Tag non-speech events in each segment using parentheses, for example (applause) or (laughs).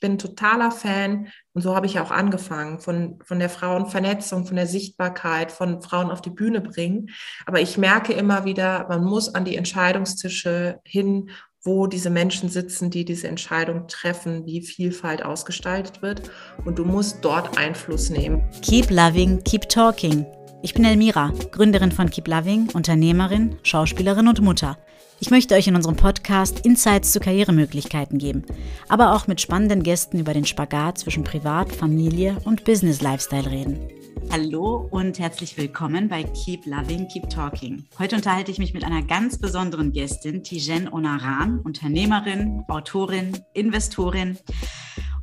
Bin totaler Fan und so habe ich auch angefangen von, von der Frauenvernetzung, von der Sichtbarkeit, von Frauen auf die Bühne bringen. Aber ich merke immer wieder, man muss an die Entscheidungstische hin, wo diese Menschen sitzen, die diese Entscheidung treffen, wie Vielfalt ausgestaltet wird. Und du musst dort Einfluss nehmen. Keep loving, keep talking. Ich bin Elmira, Gründerin von Keep Loving, Unternehmerin, Schauspielerin und Mutter. Ich möchte euch in unserem Podcast Insights zu Karrieremöglichkeiten geben, aber auch mit spannenden Gästen über den Spagat zwischen Privat, Familie und Business Lifestyle reden. Hallo und herzlich willkommen bei Keep Loving, Keep Talking. Heute unterhalte ich mich mit einer ganz besonderen Gästin, Tijen Onaran, Unternehmerin, Autorin, Investorin.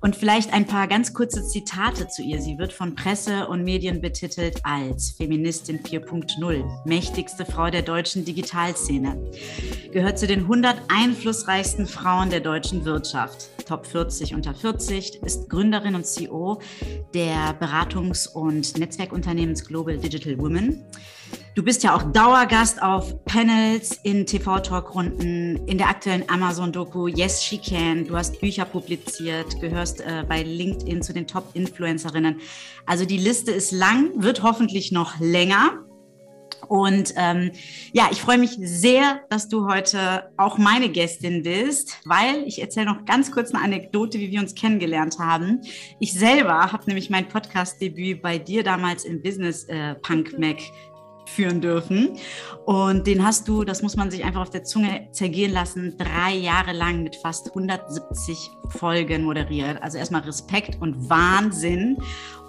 Und vielleicht ein paar ganz kurze Zitate zu ihr. Sie wird von Presse und Medien betitelt als Feministin 4.0, mächtigste Frau der deutschen Digitalszene. Gehört zu den 100 einflussreichsten Frauen der deutschen Wirtschaft. Top 40 unter 40, ist Gründerin und CEO der Beratungs- und Netzwerkunternehmens Global Digital Women. Du bist ja auch Dauergast auf Panels, in TV-Talkrunden, in der aktuellen Amazon-Doku Yes, She Can. Du hast Bücher publiziert, gehörst äh, bei LinkedIn zu den Top-Influencerinnen. Also die Liste ist lang, wird hoffentlich noch länger. Und ähm, ja, ich freue mich sehr, dass du heute auch meine Gästin bist, weil ich erzähle noch ganz kurz eine Anekdote, wie wir uns kennengelernt haben. Ich selber habe nämlich mein Podcast-Debüt bei dir damals im Business äh, Punk Mac führen dürfen. Und den hast du, das muss man sich einfach auf der Zunge zergehen lassen, drei Jahre lang mit fast 170 Folgen moderiert. Also erstmal Respekt und Wahnsinn.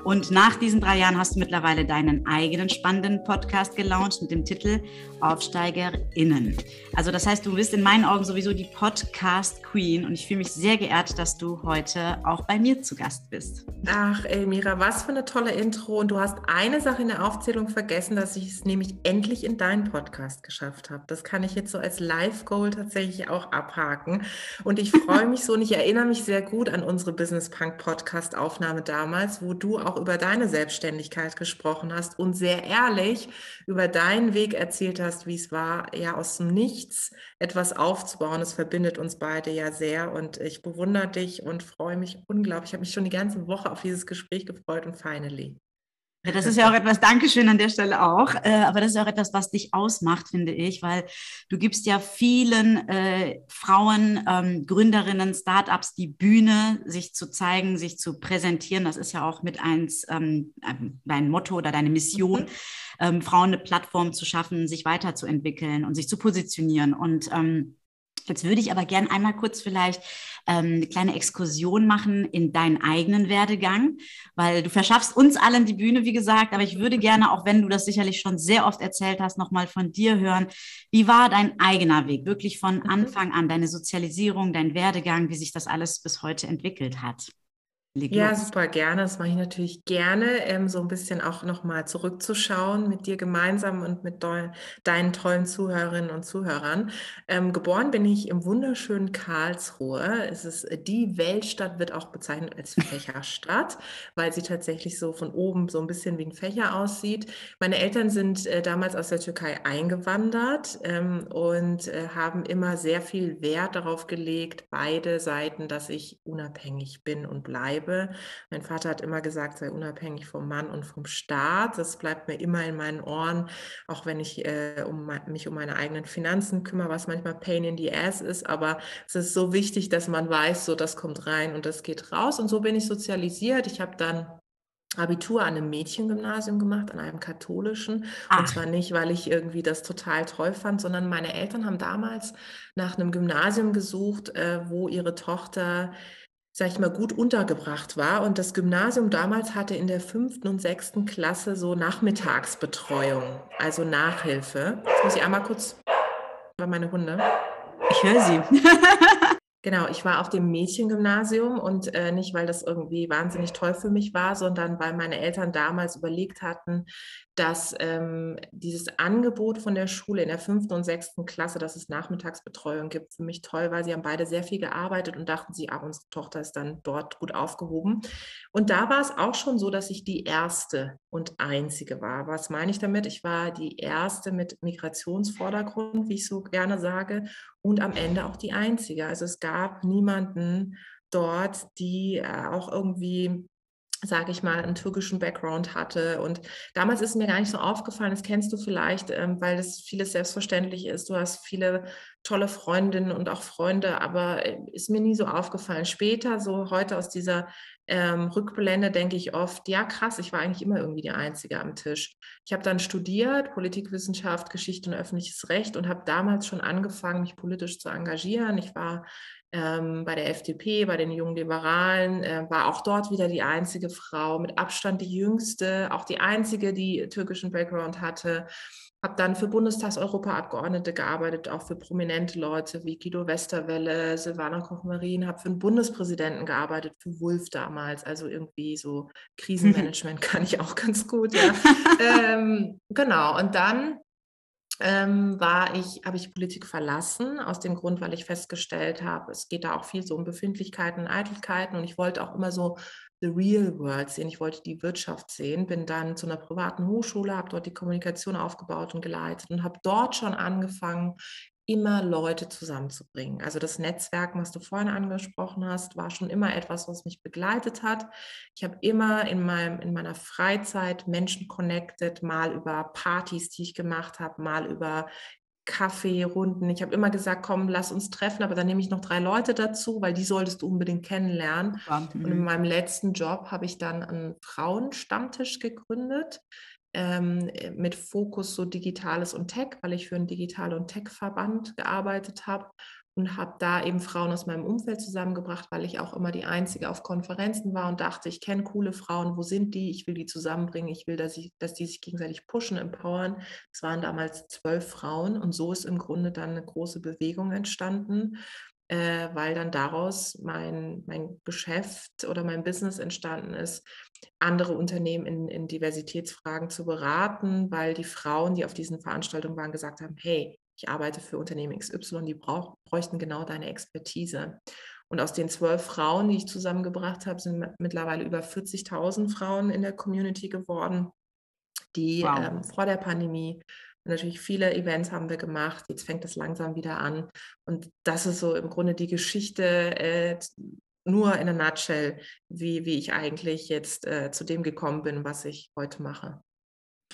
Und nach diesen drei Jahren hast du mittlerweile deinen eigenen spannenden Podcast gelauncht mit dem Titel AufsteigerInnen. Also das heißt, du bist in meinen Augen sowieso die Podcast Queen und ich fühle mich sehr geehrt, dass du heute auch bei mir zu Gast bist. Ach, Elmira, was für eine tolle Intro. Und du hast eine Sache in der Aufzählung vergessen, dass ich es nämlich endlich in deinen Podcast geschafft habe. Das kann ich jetzt so als Live-Goal tatsächlich auch abhaken. Und ich freue (laughs) mich so und ich erinnere mich sehr gut an unsere Business Punk Podcast-Aufnahme damals, wo du auch auch über deine Selbstständigkeit gesprochen hast und sehr ehrlich über deinen Weg erzählt hast, wie es war, ja aus dem Nichts etwas aufzubauen. Es verbindet uns beide ja sehr und ich bewundere dich und freue mich unglaublich. Ich habe mich schon die ganze Woche auf dieses Gespräch gefreut und finally. Das ist ja auch etwas, Dankeschön an der Stelle auch, äh, aber das ist auch etwas, was dich ausmacht, finde ich, weil du gibst ja vielen äh, Frauen, ähm, Gründerinnen, Startups die Bühne, sich zu zeigen, sich zu präsentieren. Das ist ja auch mit eins ähm, dein Motto oder deine Mission, mhm. ähm, Frauen eine Plattform zu schaffen, sich weiterzuentwickeln und sich zu positionieren. Und ähm, Jetzt würde ich aber gern einmal kurz vielleicht ähm, eine kleine Exkursion machen in deinen eigenen Werdegang, weil du verschaffst uns allen die Bühne, wie gesagt, aber ich würde gerne, auch wenn du das sicherlich schon sehr oft erzählt hast, nochmal von dir hören. Wie war dein eigener Weg, wirklich von mhm. Anfang an, deine Sozialisierung, dein Werdegang, wie sich das alles bis heute entwickelt hat? Leg ja, los. super gerne. Das mache ich natürlich gerne, ähm, so ein bisschen auch nochmal zurückzuschauen mit dir gemeinsam und mit de deinen tollen Zuhörerinnen und Zuhörern. Ähm, geboren bin ich im wunderschönen Karlsruhe. Es ist äh, die Weltstadt, wird auch bezeichnet als Fächerstadt, (laughs) weil sie tatsächlich so von oben so ein bisschen wie ein Fächer aussieht. Meine Eltern sind äh, damals aus der Türkei eingewandert ähm, und äh, haben immer sehr viel Wert darauf gelegt, beide Seiten, dass ich unabhängig bin und bleibe bleibe. Mein Vater hat immer gesagt, sei unabhängig vom Mann und vom Staat. Das bleibt mir immer in meinen Ohren, auch wenn ich äh, um, mich um meine eigenen Finanzen kümmere, was manchmal Pain in the Ass ist. Aber es ist so wichtig, dass man weiß, so das kommt rein und das geht raus. Und so bin ich sozialisiert. Ich habe dann Abitur an einem Mädchengymnasium gemacht, an einem katholischen. Ach. Und zwar nicht, weil ich irgendwie das total toll fand, sondern meine Eltern haben damals nach einem Gymnasium gesucht, äh, wo ihre Tochter sag ich mal, gut untergebracht war. Und das Gymnasium damals hatte in der fünften und sechsten Klasse so Nachmittagsbetreuung, also Nachhilfe. Jetzt muss ich einmal kurz bei meine Hunde. Ich höre sie. (laughs) Genau, ich war auf dem Mädchengymnasium und äh, nicht, weil das irgendwie wahnsinnig toll für mich war, sondern weil meine Eltern damals überlegt hatten, dass ähm, dieses Angebot von der Schule in der fünften und sechsten Klasse, dass es Nachmittagsbetreuung gibt, für mich toll, weil sie haben beide sehr viel gearbeitet und dachten sie, ah, unsere Tochter ist dann dort gut aufgehoben. Und da war es auch schon so, dass ich die erste und einzige war. Was meine ich damit? Ich war die erste mit Migrationsvordergrund, wie ich so gerne sage, und am Ende auch die einzige. Also es gab niemanden dort, die äh, auch irgendwie sage ich mal, einen türkischen Background hatte. Und damals ist mir gar nicht so aufgefallen, das kennst du vielleicht, ähm, weil das vieles selbstverständlich ist. Du hast viele tolle Freundinnen und auch Freunde, aber äh, ist mir nie so aufgefallen. Später, so heute aus dieser ähm, Rückblende, denke ich oft, ja krass, ich war eigentlich immer irgendwie die Einzige am Tisch. Ich habe dann studiert, Politikwissenschaft, Geschichte und öffentliches Recht und habe damals schon angefangen, mich politisch zu engagieren. Ich war ähm, bei der FDP, bei den jungen Liberalen, äh, war auch dort wieder die einzige Frau, mit Abstand die jüngste, auch die einzige, die türkischen Background hatte. Habe dann für Bundestagseuropaabgeordnete gearbeitet, auch für prominente Leute wie Guido Westerwelle, Silvana Koch-Marin, habe für einen Bundespräsidenten gearbeitet, für Wulf damals. Also irgendwie so Krisenmanagement (laughs) kann ich auch ganz gut, ja. ähm, genau, und dann ähm, war ich, habe ich Politik verlassen, aus dem Grund, weil ich festgestellt habe, es geht da auch viel so um Befindlichkeiten, Eitelkeiten und ich wollte auch immer so the real world sehen. Ich wollte die Wirtschaft sehen, bin dann zu einer privaten Hochschule, habe dort die Kommunikation aufgebaut und geleitet und habe dort schon angefangen, immer Leute zusammenzubringen. Also das Netzwerk, was du vorhin angesprochen hast, war schon immer etwas, was mich begleitet hat. Ich habe immer in, meinem, in meiner Freizeit Menschen connected, mal über Partys, die ich gemacht habe, mal über Kaffeerunden. Ich habe immer gesagt, komm, lass uns treffen, aber dann nehme ich noch drei Leute dazu, weil die solltest du unbedingt kennenlernen. Und in mhm. meinem letzten Job habe ich dann einen Frauenstammtisch gegründet ähm, äh, mit Fokus so Digitales und Tech, weil ich für einen Digital- und Tech-Verband gearbeitet habe und habe da eben Frauen aus meinem Umfeld zusammengebracht, weil ich auch immer die Einzige auf Konferenzen war und dachte, ich kenne coole Frauen, wo sind die? Ich will die zusammenbringen, ich will, dass, ich, dass die sich gegenseitig pushen, empowern. Es waren damals zwölf Frauen und so ist im Grunde dann eine große Bewegung entstanden äh, weil dann daraus mein, mein Geschäft oder mein Business entstanden ist, andere Unternehmen in, in Diversitätsfragen zu beraten, weil die Frauen, die auf diesen Veranstaltungen waren, gesagt haben, hey, ich arbeite für Unternehmen XY, die brauch, bräuchten genau deine Expertise. Und aus den zwölf Frauen, die ich zusammengebracht habe, sind mittlerweile über 40.000 Frauen in der Community geworden, die wow. ähm, vor der Pandemie natürlich viele Events haben wir gemacht. Jetzt fängt es langsam wieder an. Und das ist so im Grunde die Geschichte, äh, nur in a nutshell, wie, wie ich eigentlich jetzt äh, zu dem gekommen bin, was ich heute mache.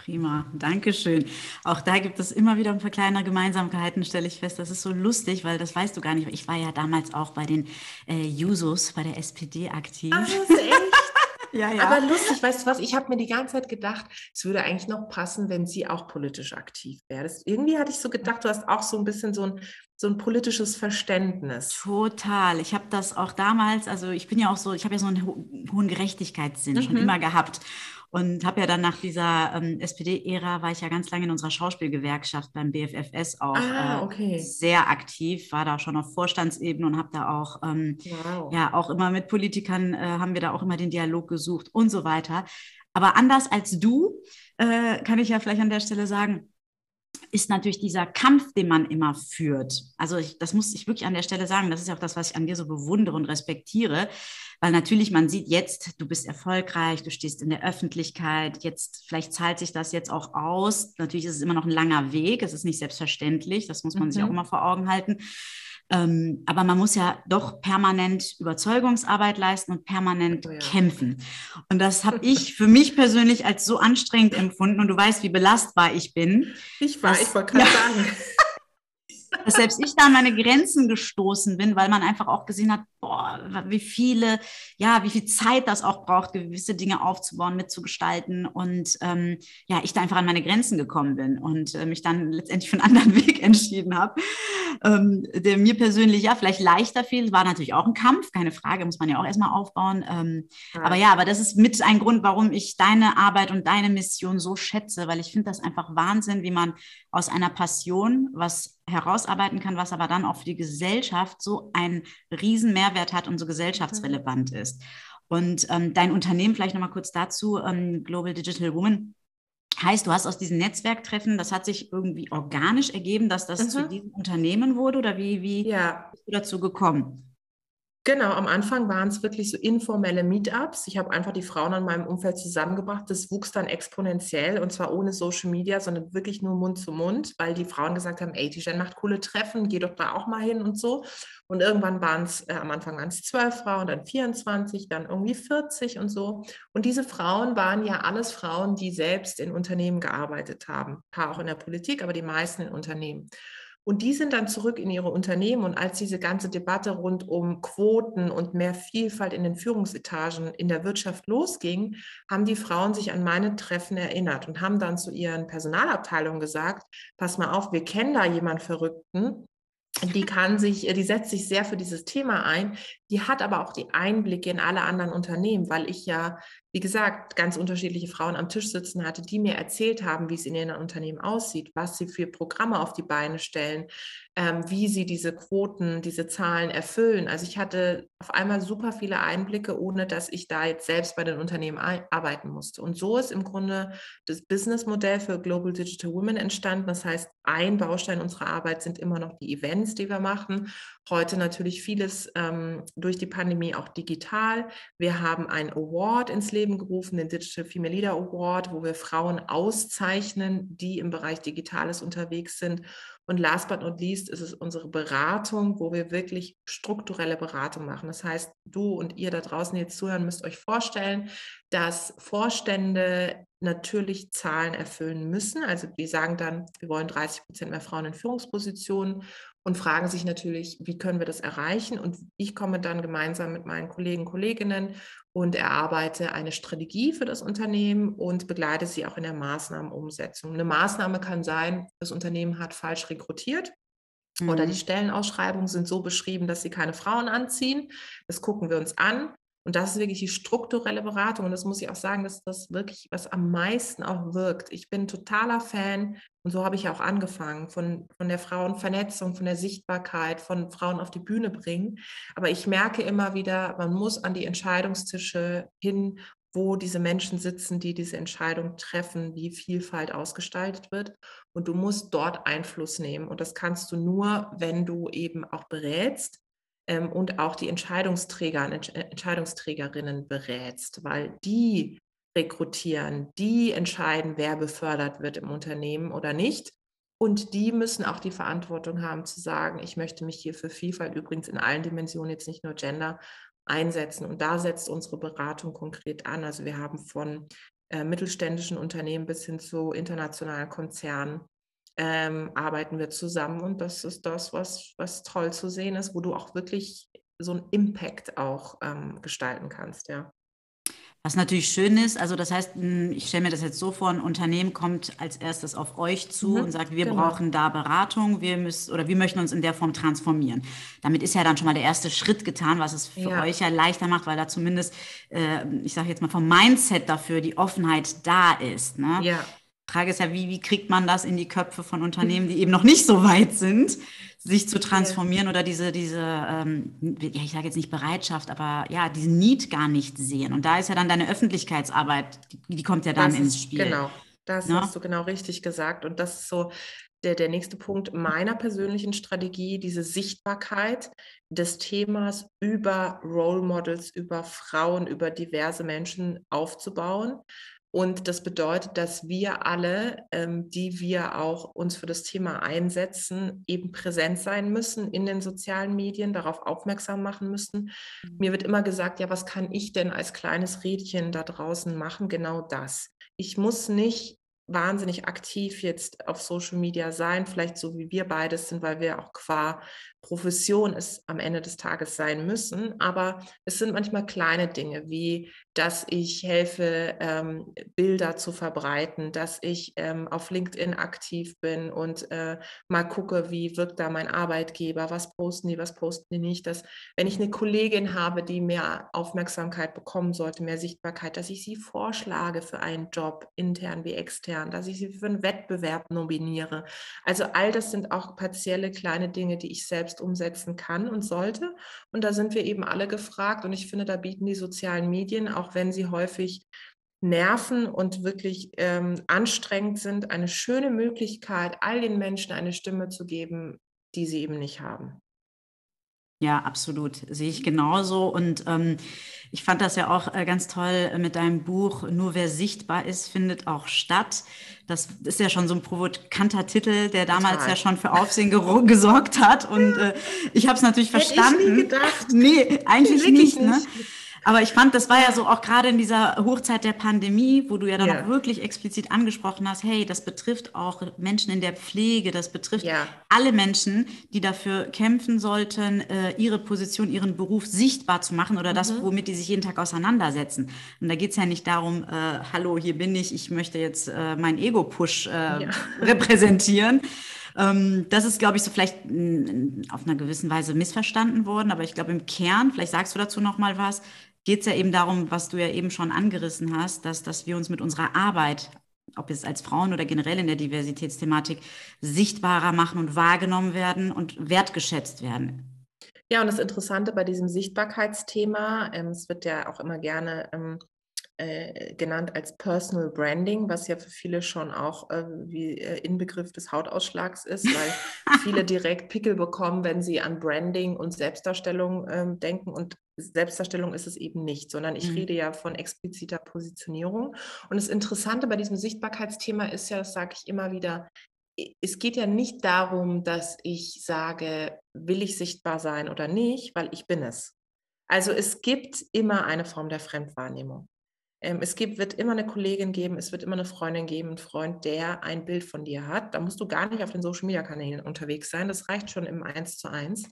Prima, danke schön. Auch da gibt es immer wieder ein paar kleine Gemeinsamkeiten, stelle ich fest. Das ist so lustig, weil das weißt du gar nicht. Ich war ja damals auch bei den äh, Jusos, bei der SPD aktiv. Ach, das ist echt? (laughs) Ja, ja. Aber lustig, weißt du was? Ich habe mir die ganze Zeit gedacht, es würde eigentlich noch passen, wenn sie auch politisch aktiv wäre. Das, irgendwie hatte ich so gedacht, du hast auch so ein bisschen so ein, so ein politisches Verständnis. Total. Ich habe das auch damals, also ich bin ja auch so, ich habe ja so einen hohen Gerechtigkeitssinn mhm. schon immer gehabt. Und habe ja dann nach dieser ähm, SPD-Ära, war ich ja ganz lange in unserer Schauspielgewerkschaft beim BFFS auch ah, äh, okay. äh, sehr aktiv, war da schon auf Vorstandsebene und habe da auch, ähm, wow. ja, auch immer mit Politikern, äh, haben wir da auch immer den Dialog gesucht und so weiter. Aber anders als du, äh, kann ich ja vielleicht an der Stelle sagen, ist natürlich dieser Kampf, den man immer führt. Also ich, das muss ich wirklich an der Stelle sagen. Das ist ja auch das, was ich an dir so bewundere und respektiere. Weil natürlich, man sieht jetzt, du bist erfolgreich, du stehst in der Öffentlichkeit, jetzt, vielleicht zahlt sich das jetzt auch aus. Natürlich ist es immer noch ein langer Weg, es ist nicht selbstverständlich, das muss man mhm. sich auch mhm. immer vor Augen halten. Ähm, aber man muss ja doch permanent Überzeugungsarbeit leisten und permanent oh ja. kämpfen. Und das habe (laughs) ich für mich persönlich als so anstrengend empfunden. Und du weißt, wie belastbar ich bin. Ich war, ich wollte gerade ja. sagen. (laughs) dass selbst ich da an meine Grenzen gestoßen bin, weil man einfach auch gesehen hat, boah, wie viele, ja, wie viel Zeit das auch braucht, gewisse Dinge aufzubauen, mitzugestalten und ähm, ja, ich da einfach an meine Grenzen gekommen bin und äh, mich dann letztendlich für einen anderen (laughs) Weg entschieden habe, ähm, der mir persönlich ja vielleicht leichter fiel. War natürlich auch ein Kampf, keine Frage, muss man ja auch erstmal aufbauen. Ähm, ja. Aber ja, aber das ist mit ein Grund, warum ich deine Arbeit und deine Mission so schätze, weil ich finde das einfach Wahnsinn, wie man aus einer Passion was herausarbeiten kann, was aber dann auch für die Gesellschaft so einen riesen Mehrwert hat und so gesellschaftsrelevant mhm. ist. Und ähm, dein Unternehmen, vielleicht nochmal kurz dazu, ähm, Global Digital Woman, heißt, du hast aus diesen Netzwerktreffen, das hat sich irgendwie organisch ergeben, dass das mhm. zu diesem Unternehmen wurde oder wie, wie ja. bist du dazu gekommen? Genau, am Anfang waren es wirklich so informelle Meetups. Ich habe einfach die Frauen in meinem Umfeld zusammengebracht. Das wuchs dann exponentiell und zwar ohne Social Media, sondern wirklich nur Mund zu Mund, weil die Frauen gesagt haben, ey, die Jen macht coole Treffen, geh doch da auch mal hin und so. Und irgendwann waren es, äh, am Anfang waren es zwölf Frauen, dann 24, dann irgendwie 40 und so. Und diese Frauen waren ja alles Frauen, die selbst in Unternehmen gearbeitet haben. Ein paar auch in der Politik, aber die meisten in Unternehmen. Und die sind dann zurück in ihre Unternehmen. Und als diese ganze Debatte rund um Quoten und mehr Vielfalt in den Führungsetagen in der Wirtschaft losging, haben die Frauen sich an meine Treffen erinnert und haben dann zu ihren Personalabteilungen gesagt, pass mal auf, wir kennen da jemanden Verrückten, die kann sich, die setzt sich sehr für dieses Thema ein. Die hat aber auch die Einblicke in alle anderen Unternehmen, weil ich ja wie gesagt, ganz unterschiedliche Frauen am Tisch sitzen hatte, die mir erzählt haben, wie es in ihren Unternehmen aussieht, was sie für Programme auf die Beine stellen, ähm, wie sie diese Quoten, diese Zahlen erfüllen. Also ich hatte auf einmal super viele Einblicke, ohne dass ich da jetzt selbst bei den Unternehmen arbeiten musste. Und so ist im Grunde das Businessmodell für Global Digital Women entstanden. Das heißt, ein Baustein unserer Arbeit sind immer noch die Events, die wir machen. Heute natürlich vieles ähm, durch die Pandemie auch digital. Wir haben ein Award ins Leben gerufen, den Digital Female Leader Award, wo wir Frauen auszeichnen, die im Bereich Digitales unterwegs sind. Und last but not least ist es unsere Beratung, wo wir wirklich strukturelle Beratung machen. Das heißt, du und ihr da draußen jetzt zuhören, müsst euch vorstellen, dass Vorstände natürlich Zahlen erfüllen müssen. Also die sagen dann, wir wollen 30 Prozent mehr Frauen in Führungspositionen und fragen sich natürlich, wie können wir das erreichen? Und ich komme dann gemeinsam mit meinen Kollegen, Kolleginnen und erarbeite eine Strategie für das Unternehmen und begleite sie auch in der Maßnahmenumsetzung. Eine Maßnahme kann sein, das Unternehmen hat falsch rekrutiert. Mhm. Oder die mhm. Stellenausschreibungen sind so beschrieben, dass sie keine Frauen anziehen. Das gucken wir uns an. Und das ist wirklich die strukturelle Beratung. Und das muss ich auch sagen, dass das wirklich was am meisten auch wirkt. Ich bin totaler Fan, und so habe ich auch angefangen, von, von der Frauenvernetzung, von der Sichtbarkeit, von Frauen auf die Bühne bringen. Aber ich merke immer wieder, man muss an die Entscheidungstische hin, wo diese Menschen sitzen, die diese Entscheidung treffen, wie Vielfalt ausgestaltet wird. Und du musst dort Einfluss nehmen. Und das kannst du nur, wenn du eben auch berätst ähm, und auch die Entscheidungsträger Entsch Entscheidungsträgerinnen berätst, weil die rekrutieren, die entscheiden, wer befördert wird im Unternehmen oder nicht. Und die müssen auch die Verantwortung haben zu sagen, ich möchte mich hier für Vielfalt übrigens in allen Dimensionen, jetzt nicht nur Gender, einsetzen. Und da setzt unsere Beratung konkret an. Also wir haben von äh, mittelständischen Unternehmen bis hin zu internationalen Konzernen ähm, arbeiten wir zusammen und das ist das, was, was toll zu sehen ist, wo du auch wirklich so einen Impact auch ähm, gestalten kannst, ja. Was natürlich schön ist, also das heißt, hm, ich stelle mir das jetzt so vor, ein Unternehmen kommt als erstes auf euch zu mhm, und sagt, wir genau. brauchen da Beratung, wir müssen oder wir möchten uns in der Form transformieren. Damit ist ja dann schon mal der erste Schritt getan, was es für ja. euch ja leichter macht, weil da zumindest, äh, ich sage jetzt mal vom Mindset dafür die Offenheit da ist. Ne? Ja. Frage ist ja, wie, wie kriegt man das in die Köpfe von Unternehmen, die eben noch nicht so weit sind, sich zu transformieren oder diese, diese ähm, ja, ich sage jetzt nicht Bereitschaft, aber ja, diesen Need gar nicht sehen. Und da ist ja dann deine Öffentlichkeitsarbeit, die, die kommt ja dann das ins ist, Spiel. Genau, das ja? Ne? hast du genau richtig gesagt. Und das ist so der, der nächste Punkt meiner persönlichen Strategie, diese Sichtbarkeit des Themas über Role Models, über Frauen, über diverse Menschen aufzubauen. Und das bedeutet, dass wir alle, ähm, die wir auch uns für das Thema einsetzen, eben präsent sein müssen in den sozialen Medien, darauf aufmerksam machen müssen. Mhm. Mir wird immer gesagt, ja, was kann ich denn als kleines Rädchen da draußen machen? Genau das. Ich muss nicht wahnsinnig aktiv jetzt auf Social Media sein, vielleicht so wie wir beides sind, weil wir auch qua Profession es am Ende des Tages sein müssen. Aber es sind manchmal kleine Dinge, wie dass ich helfe, ähm, Bilder zu verbreiten, dass ich ähm, auf LinkedIn aktiv bin und äh, mal gucke, wie wirkt da mein Arbeitgeber, was posten die, was posten die nicht. Dass, wenn ich eine Kollegin habe, die mehr Aufmerksamkeit bekommen sollte, mehr Sichtbarkeit, dass ich sie vorschlage für einen Job, intern wie extern, dass ich sie für einen Wettbewerb nominiere. Also all das sind auch partielle kleine Dinge, die ich selbst umsetzen kann und sollte. Und da sind wir eben alle gefragt. Und ich finde, da bieten die sozialen Medien, auch wenn sie häufig nerven und wirklich ähm, anstrengend sind, eine schöne Möglichkeit, all den Menschen eine Stimme zu geben, die sie eben nicht haben. Ja, absolut. Sehe ich genauso. Und ähm, ich fand das ja auch äh, ganz toll mit deinem Buch. Nur wer sichtbar ist, findet auch statt. Das ist ja schon so ein provokanter Titel, der damals Total. ja schon für Aufsehen gesorgt hat. Und äh, ich habe es natürlich Hätte verstanden. Ich nie gedacht. Nee, eigentlich nicht. Ne? Aber ich fand, das war ja so auch gerade in dieser Hochzeit der Pandemie, wo du ja dann ja. auch wirklich explizit angesprochen hast, hey, das betrifft auch Menschen in der Pflege, das betrifft ja. alle Menschen, die dafür kämpfen sollten, äh, ihre Position, ihren Beruf sichtbar zu machen oder mhm. das, womit die sich jeden Tag auseinandersetzen. Und da geht es ja nicht darum, äh, hallo, hier bin ich, ich möchte jetzt äh, mein Ego-Push äh, ja. (laughs) repräsentieren. Ähm, das ist, glaube ich, so vielleicht auf einer gewissen Weise missverstanden worden, aber ich glaube im Kern, vielleicht sagst du dazu noch mal was, geht es ja eben darum, was du ja eben schon angerissen hast, dass, dass wir uns mit unserer Arbeit, ob jetzt als Frauen oder generell in der Diversitätsthematik, sichtbarer machen und wahrgenommen werden und wertgeschätzt werden. Ja, und das Interessante bei diesem Sichtbarkeitsthema, ähm, es wird ja auch immer gerne ähm, äh, genannt als Personal Branding, was ja für viele schon auch äh, wie äh, Inbegriff des Hautausschlags ist, weil (laughs) viele direkt Pickel bekommen, wenn sie an Branding und Selbstdarstellung ähm, denken. Und Selbstdarstellung ist es eben nicht, sondern ich mhm. rede ja von expliziter Positionierung. Und das Interessante bei diesem Sichtbarkeitsthema ist ja, das sage ich immer wieder, es geht ja nicht darum, dass ich sage, will ich sichtbar sein oder nicht, weil ich bin es. Also es gibt immer eine Form der Fremdwahrnehmung. Ähm, es gibt, wird immer eine Kollegin geben, es wird immer eine Freundin geben, einen Freund, der ein Bild von dir hat. Da musst du gar nicht auf den Social Media Kanälen unterwegs sein. Das reicht schon im Eins zu eins.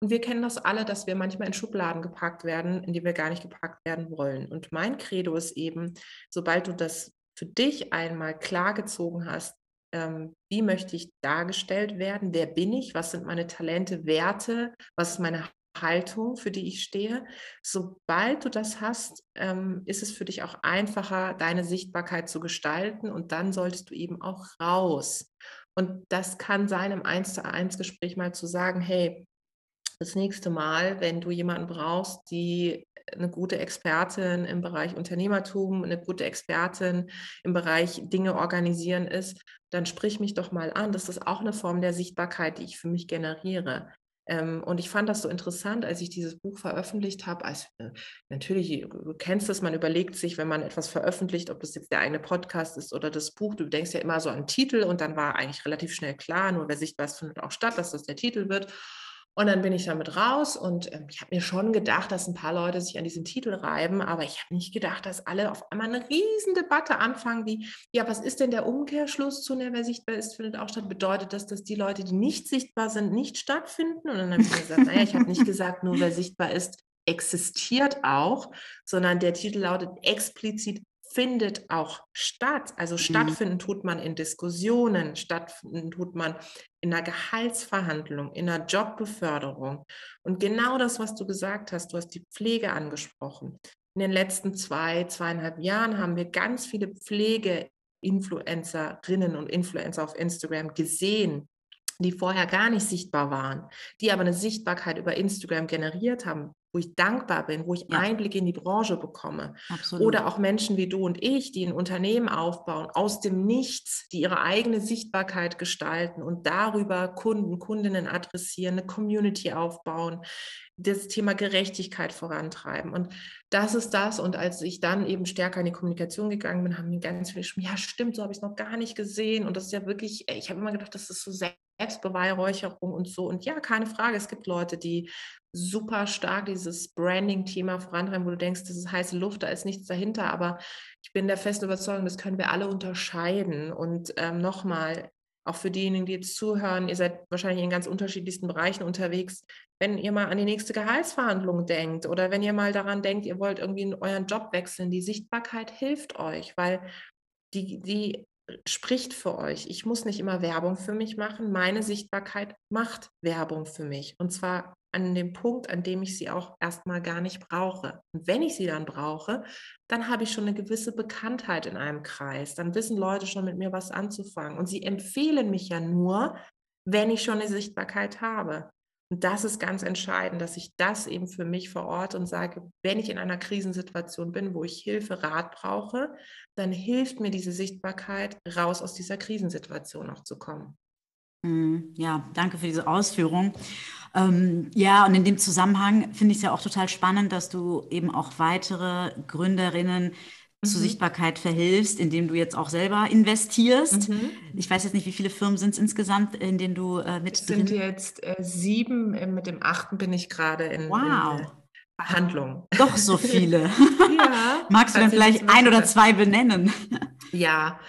Und wir kennen das alle, dass wir manchmal in Schubladen gepackt werden, in die wir gar nicht gepackt werden wollen. Und mein Credo ist eben, sobald du das für dich einmal klargezogen hast, ähm, wie möchte ich dargestellt werden, wer bin ich, was sind meine Talente, Werte, was ist meine Haltung, für die ich stehe. Sobald du das hast, ähm, ist es für dich auch einfacher, deine Sichtbarkeit zu gestalten und dann solltest du eben auch raus. Und das kann sein, im 1 zu 1 Gespräch mal zu sagen, hey, das nächste Mal, wenn du jemanden brauchst, die eine gute Expertin im Bereich Unternehmertum, eine gute Expertin im Bereich Dinge organisieren ist, dann sprich mich doch mal an. Das ist auch eine Form der Sichtbarkeit, die ich für mich generiere. Ähm, und ich fand das so interessant, als ich dieses Buch veröffentlicht habe. Also, äh, natürlich, äh, du kennst das, man überlegt sich, wenn man etwas veröffentlicht, ob das jetzt der eigene Podcast ist oder das Buch. Du denkst ja immer so an Titel und dann war eigentlich relativ schnell klar, nur wer sichtbar ist, findet auch statt, dass das der Titel wird. Und dann bin ich damit raus und ähm, ich habe mir schon gedacht, dass ein paar Leute sich an diesen Titel reiben, aber ich habe nicht gedacht, dass alle auf einmal eine riesen Debatte anfangen, wie, ja, was ist denn der Umkehrschluss zu der, wer sichtbar ist, findet auch statt? Bedeutet das, dass die Leute, die nicht sichtbar sind, nicht stattfinden? Und dann habe ich gesagt, naja, ich habe nicht gesagt, nur wer sichtbar ist, existiert auch, sondern der Titel lautet explizit findet auch statt. Also mhm. stattfinden tut man in Diskussionen, stattfinden tut man in einer Gehaltsverhandlung, in einer Jobbeförderung. Und genau das, was du gesagt hast, du hast die Pflege angesprochen. In den letzten zwei, zweieinhalb Jahren haben wir ganz viele Pflegeinfluencerinnen und Influencer auf Instagram gesehen, die vorher gar nicht sichtbar waren, die aber eine Sichtbarkeit über Instagram generiert haben, wo ich dankbar bin, wo ich ja. Einblick in die Branche bekomme. Absolut. Oder auch Menschen wie du und ich, die ein Unternehmen aufbauen, aus dem Nichts, die ihre eigene Sichtbarkeit gestalten und darüber Kunden, Kundinnen adressieren, eine Community aufbauen, das Thema Gerechtigkeit vorantreiben. Und das ist das. Und als ich dann eben stärker in die Kommunikation gegangen bin, haben mir ganz viele geschrieben, ja stimmt, so habe ich es noch gar nicht gesehen. Und das ist ja wirklich, ich habe immer gedacht, das ist so Selbstbeweihräucherung und so. Und ja, keine Frage, es gibt Leute, die super stark dieses Branding-Thema vorantreiben, wo du denkst, das ist heiße Luft, da ist nichts dahinter. Aber ich bin der festen Überzeugung, das können wir alle unterscheiden. Und ähm, nochmal, auch für diejenigen, die jetzt zuhören, ihr seid wahrscheinlich in ganz unterschiedlichsten Bereichen unterwegs. Wenn ihr mal an die nächste Gehaltsverhandlung denkt oder wenn ihr mal daran denkt, ihr wollt irgendwie euren Job wechseln, die Sichtbarkeit hilft euch, weil die, die spricht für euch. Ich muss nicht immer Werbung für mich machen. Meine Sichtbarkeit macht Werbung für mich. Und zwar an dem Punkt, an dem ich sie auch erstmal gar nicht brauche. Und wenn ich sie dann brauche, dann habe ich schon eine gewisse Bekanntheit in einem Kreis. Dann wissen Leute schon mit mir was anzufangen. Und sie empfehlen mich ja nur, wenn ich schon eine Sichtbarkeit habe. Und das ist ganz entscheidend, dass ich das eben für mich vor Ort und sage, wenn ich in einer Krisensituation bin, wo ich Hilfe, Rat brauche, dann hilft mir diese Sichtbarkeit, raus aus dieser Krisensituation auch zu kommen. Mhm. Ja, danke für diese Ausführung. Ähm, ja, und in dem Zusammenhang finde ich es ja auch total spannend, dass du eben auch weitere Gründerinnen mhm. zur Sichtbarkeit verhilfst, indem du jetzt auch selber investierst. Mhm. Ich weiß jetzt nicht, wie viele Firmen sind es insgesamt, in denen du äh, mit es drin sind jetzt äh, sieben, äh, mit dem achten bin ich gerade in, wow. in Behandlung. Doch so (laughs) viele. ja. (laughs) Magst du dann vielleicht ein oder zwei benennen? Ja,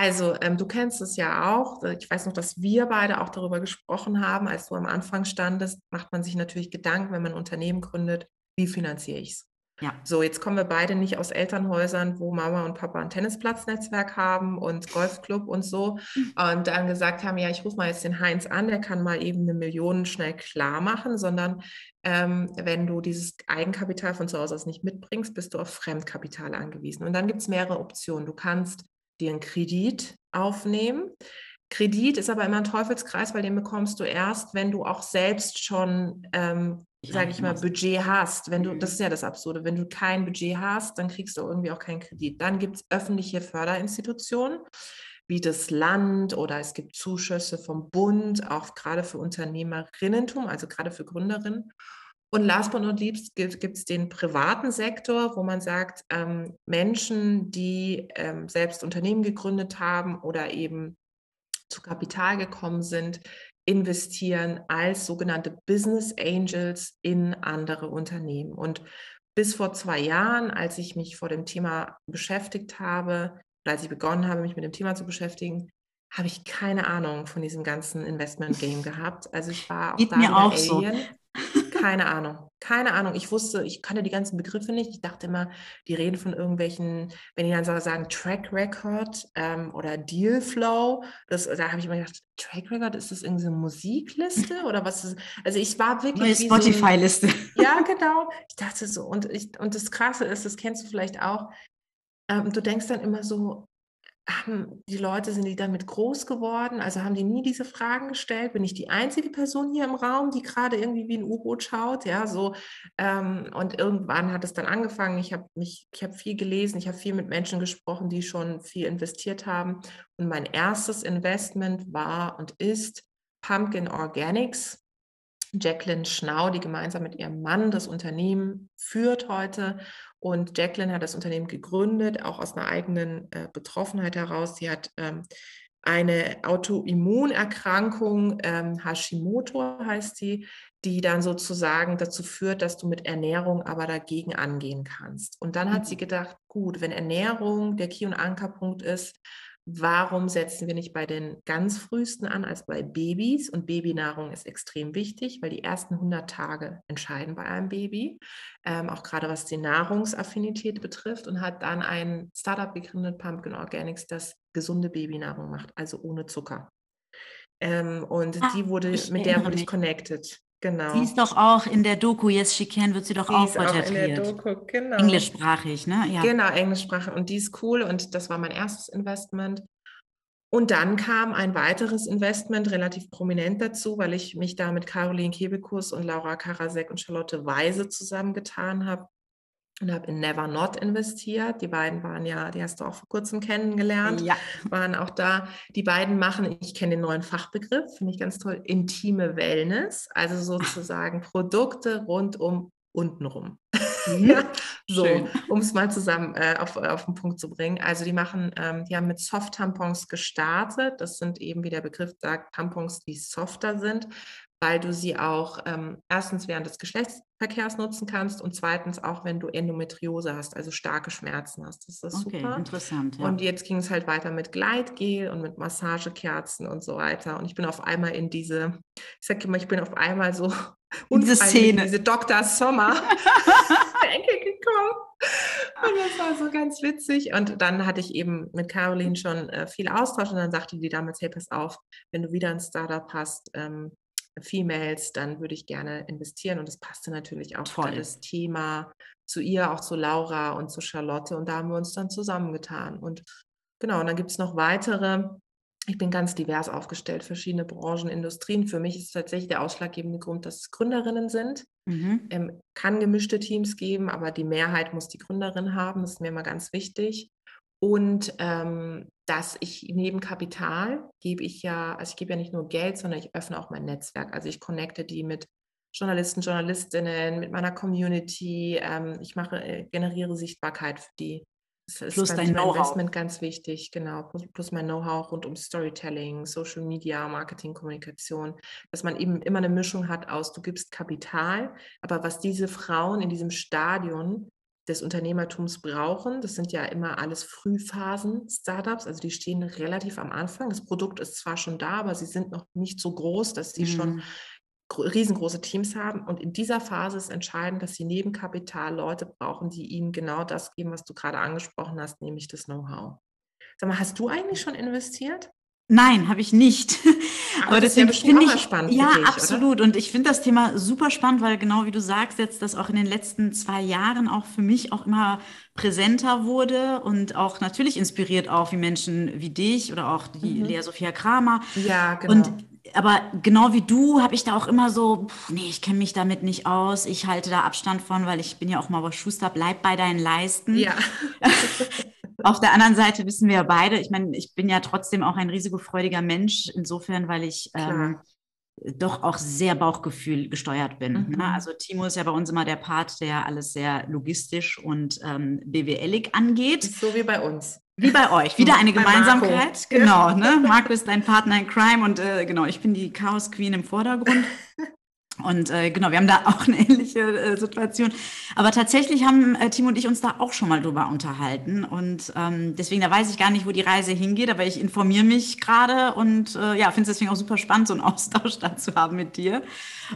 also, ähm, du kennst es ja auch. Äh, ich weiß noch, dass wir beide auch darüber gesprochen haben, als du am Anfang standest, macht man sich natürlich Gedanken, wenn man ein Unternehmen gründet, wie finanziere ich es? Ja. So, jetzt kommen wir beide nicht aus Elternhäusern, wo Mama und Papa ein Tennisplatznetzwerk haben und Golfclub und so mhm. und dann gesagt haben, ja, ich rufe mal jetzt den Heinz an, der kann mal eben eine Million schnell klar machen, sondern ähm, wenn du dieses Eigenkapital von zu Hause aus nicht mitbringst, bist du auf Fremdkapital angewiesen. Und dann gibt es mehrere Optionen. Du kannst dir einen Kredit aufnehmen. Kredit ist aber immer ein Teufelskreis, weil den bekommst du erst, wenn du auch selbst schon, ähm, sage ich mal, Budget hast. Wenn du, das ist ja das Absurde, wenn du kein Budget hast, dann kriegst du irgendwie auch keinen Kredit. Dann gibt es öffentliche Förderinstitutionen wie das Land oder es gibt Zuschüsse vom Bund, auch gerade für Unternehmerinnentum, also gerade für Gründerinnen. Und last but not least gibt es den privaten Sektor, wo man sagt, ähm, Menschen, die ähm, selbst Unternehmen gegründet haben oder eben zu Kapital gekommen sind, investieren als sogenannte Business Angels in andere Unternehmen. Und bis vor zwei Jahren, als ich mich vor dem Thema beschäftigt habe, oder als ich begonnen habe, mich mit dem Thema zu beschäftigen, habe ich keine Ahnung von diesem ganzen Investment-Game gehabt. Also ich war auch Geht da mir auch Alien. So. Keine Ahnung. Keine Ahnung. Ich wusste, ich kannte die ganzen Begriffe nicht. Ich dachte immer, die reden von irgendwelchen, wenn die dann sagen Track Record ähm, oder Deal Flow, das, da habe ich immer gedacht, Track Record, ist das irgendwie eine Musikliste (laughs) oder was ist, also ich war wirklich. Neue Spotify-Liste. So (laughs) ja, (laughs) genau. Ich dachte so, und, ich, und das Krasse ist, das kennst du vielleicht auch, ähm, du denkst dann immer so, haben die Leute, sind die damit groß geworden? Also haben die nie diese Fragen gestellt? Bin ich die einzige Person hier im Raum, die gerade irgendwie wie ein U-Boot schaut? Ja, so. Ähm, und irgendwann hat es dann angefangen. Ich habe mich, ich habe viel gelesen, ich habe viel mit Menschen gesprochen, die schon viel investiert haben. Und mein erstes Investment war und ist Pumpkin Organics. Jacqueline Schnau, die gemeinsam mit ihrem Mann das Unternehmen führt heute. Und Jacqueline hat das Unternehmen gegründet, auch aus einer eigenen äh, Betroffenheit heraus. Sie hat ähm, eine Autoimmunerkrankung, ähm, Hashimoto heißt sie, die dann sozusagen dazu führt, dass du mit Ernährung aber dagegen angehen kannst. Und dann hat sie mhm. gedacht, gut, wenn Ernährung der Key- und Ankerpunkt ist, warum setzen wir nicht bei den ganz frühesten an als bei Babys? Und Babynahrung ist extrem wichtig, weil die ersten 100 Tage entscheiden bei einem Baby, ähm, auch gerade was die Nahrungsaffinität betrifft und hat dann ein Startup gegründet, Pumpkin Organics, das gesunde Babynahrung macht, also ohne Zucker. Ähm, und ah, die wurde, mit der wurde ich connected. Genau. Sie ist doch auch in der Doku, Yes She Can, wird sie doch die auch porträtiert. in der Doku, genau. Englischsprachig, ne? Ja. Genau, englischsprachig. Und die ist cool und das war mein erstes Investment. Und dann kam ein weiteres Investment relativ prominent dazu, weil ich mich da mit Caroline Kebekus und Laura Karasek und Charlotte Weise zusammengetan habe und habe in Never Not investiert. Die beiden waren ja, die hast du auch vor kurzem kennengelernt, ja. waren auch da. Die beiden machen, ich kenne den neuen Fachbegriff, finde ich ganz toll, intime Wellness, also sozusagen Produkte rund um untenrum. Mhm. (laughs) ja, so, um es mal zusammen äh, auf, auf den Punkt zu bringen. Also die machen, ähm, die haben mit Soft-Tampons gestartet. Das sind eben, wie der Begriff sagt, Tampons, die softer sind, weil du sie auch ähm, erstens während des Geschlechtsverkehrs nutzen kannst und zweitens auch, wenn du Endometriose hast, also starke Schmerzen hast. Das ist okay, super. Interessant. Ja. Und jetzt ging es halt weiter mit Gleitgel und mit Massagekerzen und so weiter. Und ich bin auf einmal in diese, ich sage immer, ich bin auf einmal so (laughs) in diese Szene, diese Dr. Sommer (laughs) Ecke gekommen. Und das war so ganz witzig. Und dann hatte ich eben mit Caroline schon äh, viel Austausch und dann sagte die damals, hey, pass auf, wenn du wieder ein Startup hast, ähm, Females, dann würde ich gerne investieren. Und das passte natürlich auch Toll. das Thema zu ihr, auch zu Laura und zu Charlotte. Und da haben wir uns dann zusammengetan. Und genau, und dann gibt es noch weitere. Ich bin ganz divers aufgestellt, verschiedene Branchen, Industrien. Für mich ist tatsächlich der ausschlaggebende Grund, dass es Gründerinnen sind. Mhm. Ähm, kann gemischte Teams geben, aber die Mehrheit muss die Gründerin haben. Das ist mir immer ganz wichtig. Und ähm, dass ich neben Kapital gebe ich ja, also ich gebe ja nicht nur Geld, sondern ich öffne auch mein Netzwerk. Also ich connecte die mit Journalisten, Journalistinnen, mit meiner Community. Ähm, ich mache, äh, generiere Sichtbarkeit für die. Das ist plus dein Know-how. Investment ganz wichtig, genau. Plus, plus mein Know-how rund um Storytelling, Social Media, Marketing, Kommunikation, dass man eben immer eine Mischung hat aus, du gibst Kapital, aber was diese Frauen in diesem Stadion des Unternehmertums brauchen. Das sind ja immer alles Frühphasen-Startups, also die stehen relativ am Anfang. Das Produkt ist zwar schon da, aber sie sind noch nicht so groß, dass sie mhm. schon riesengroße Teams haben. Und in dieser Phase ist entscheidend, dass sie neben Kapital Leute brauchen, die ihnen genau das geben, was du gerade angesprochen hast, nämlich das Know-how. Sag mal, hast du eigentlich schon investiert? Nein, habe ich nicht. Aber, Aber deswegen finde ich spannend. Ja, dich, absolut. Oder? Und ich finde das Thema super spannend, weil genau wie du sagst, jetzt das auch in den letzten zwei Jahren auch für mich auch immer präsenter wurde und auch natürlich inspiriert auch wie Menschen wie dich oder auch die mhm. Lea Sophia Kramer. Ja, genau. Und aber genau wie du habe ich da auch immer so, pff, nee, ich kenne mich damit nicht aus, ich halte da Abstand von, weil ich bin ja auch mal was Schuster, bleib bei deinen Leisten. Ja. (laughs) Auf der anderen Seite wissen wir ja beide, ich meine, ich bin ja trotzdem auch ein risikofreudiger Mensch, insofern, weil ich ähm, doch auch sehr Bauchgefühl gesteuert bin. Ne? Mhm. Ne? Also Timo ist ja bei uns immer der Part, der alles sehr logistisch und ähm, BWLig angeht. So wie bei uns. Wie bei euch, wieder eine Gemeinsamkeit. Genau, ne? Marco ist dein Partner in Crime und äh, genau, ich bin die Chaos Queen im Vordergrund. (laughs) Und äh, genau, wir haben da (laughs) auch eine ähnliche äh, Situation. Aber tatsächlich haben äh, Timo und ich uns da auch schon mal drüber unterhalten. Und ähm, deswegen, da weiß ich gar nicht, wo die Reise hingeht, aber ich informiere mich gerade und äh, ja, finde es deswegen auch super spannend, so einen Austausch (laughs) dazu haben mit dir.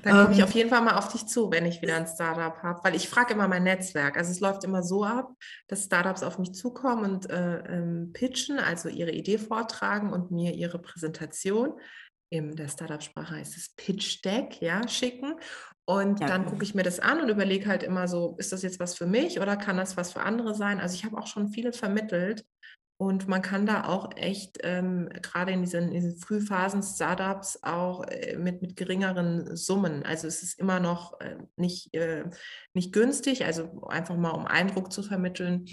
Dann komme ich ähm, auf jeden Fall mal auf dich zu, wenn ich wieder ein Startup habe, weil ich frage immer mein Netzwerk. Also es läuft immer so ab, dass Startups auf mich zukommen und äh, ähm, pitchen, also ihre Idee vortragen und mir ihre Präsentation in der Startup-Sprache heißt es Pitch Deck, ja, schicken. Und ja, dann gucke ich mir das an und überlege halt immer so, ist das jetzt was für mich oder kann das was für andere sein? Also ich habe auch schon viele vermittelt und man kann da auch echt, ähm, gerade in diesen, in diesen Frühphasen Startups, auch äh, mit, mit geringeren Summen. Also es ist immer noch äh, nicht, äh, nicht günstig, also einfach mal um Eindruck zu vermitteln.